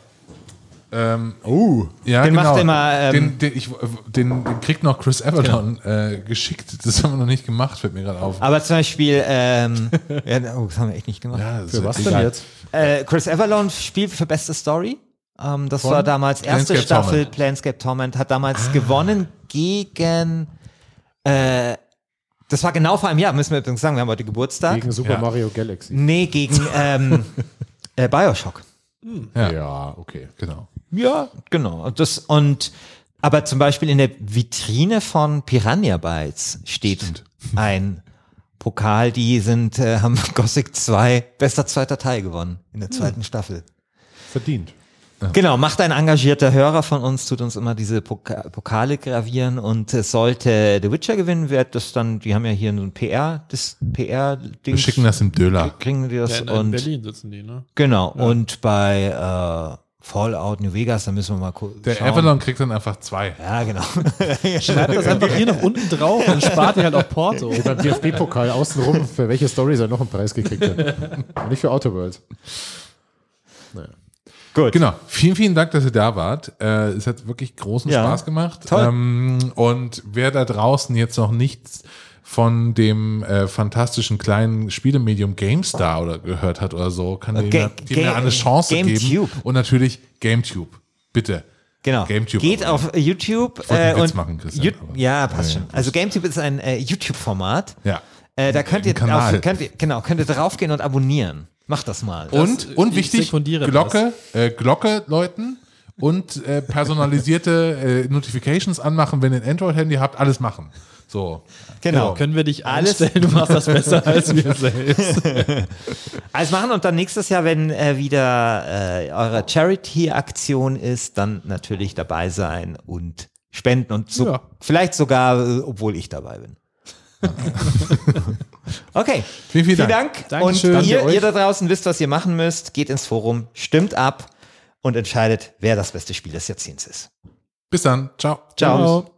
Ähm, Uh. ja, Den genau. macht immer, ähm, den, den, ich, den, den kriegt noch Chris Everton äh, geschickt. Das haben wir noch nicht gemacht, fällt mir gerade auf. Aber zum Beispiel, ähm, ja, oh, das haben wir echt nicht gemacht. ja, Für was denn jetzt? Äh, Chris Everlon spielt für beste Story. Ähm, das war damals erste Planescape Staffel Torment. Planescape Torment, hat damals gewonnen gegen äh, das war genau vor einem Jahr, müssen wir übrigens sagen, wir haben heute Geburtstag. Gegen Super Ja. Mario Galaxy. nee, gegen ähm, äh, Bioshock. Ja. Ja, okay. Genau. Ja, genau. Und Das, und aber zum Beispiel in der Vitrine von Piranha Bytes steht ein Pokal, die sind, äh, haben Gothic 2 bester zweiter Teil gewonnen in der zweiten Staffel. Verdient. Genau, macht ein engagierter Hörer von uns, tut uns immer diese Poka Pokale gravieren und es sollte The Witcher gewinnen, wird das dann, die haben ja hier so ein PR, das PR-Ding. Wir schicken das im Döler. Kriegen die das Ja, in, und in Berlin sitzen die, ne? genau und bei äh, Fallout New Vegas, da müssen wir mal gucken. Der Avalon kriegt dann einfach zwei. Ja, genau. Schreibt das einfach hier noch unten drauf, dann spart ihr halt auch Porto. Wie beim DFB-Pokal außenrum, für welche Stories er noch einen Preis gekriegt hat. Und nicht für Autoworld. Gut. Genau. Vielen, vielen Dank, dass ihr da wart. Äh, es hat wirklich großen Ja. Spaß gemacht. Toll. Ähm, und wer da draußen jetzt noch nichts von dem äh, fantastischen kleinen Spielemedium GameStar oder gehört hat oder so, kann dem, Ga- dem ja eine Chance GameTube. geben. Und natürlich GameTube. Bitte. Genau. GameTube Geht auf YouTube. einen Äh, Witz und machen, Christian, ja, passt schon. Also GameTube ist ein äh, YouTube-Format. Ja. Äh, da könnt ihr, auf, könnt ihr, genau, könnt ihr draufgehen und abonnieren. Macht das mal. Und, und ich wichtig, Glocke, äh, Glocke läuten und äh, personalisierte äh, Notifications anmachen, wenn ihr ein Android-Handy habt, alles machen. So. genau. Können wir dich Alles- du machst das besser als wir selbst. Alles machen und dann nächstes Jahr, wenn äh, wieder äh, eure Charity-Aktion ist, dann natürlich dabei sein und spenden und so, Ja. vielleicht sogar, äh, obwohl ich dabei bin. okay. Vielen, vielen Dank. Dank. Und ihr, ihr da draußen wisst, was ihr machen müsst. Geht ins Forum, stimmt ab und entscheidet, wer das beste Spiel des Jahrzehnts ist. Bis dann. Ciao. Ciao. Ciao.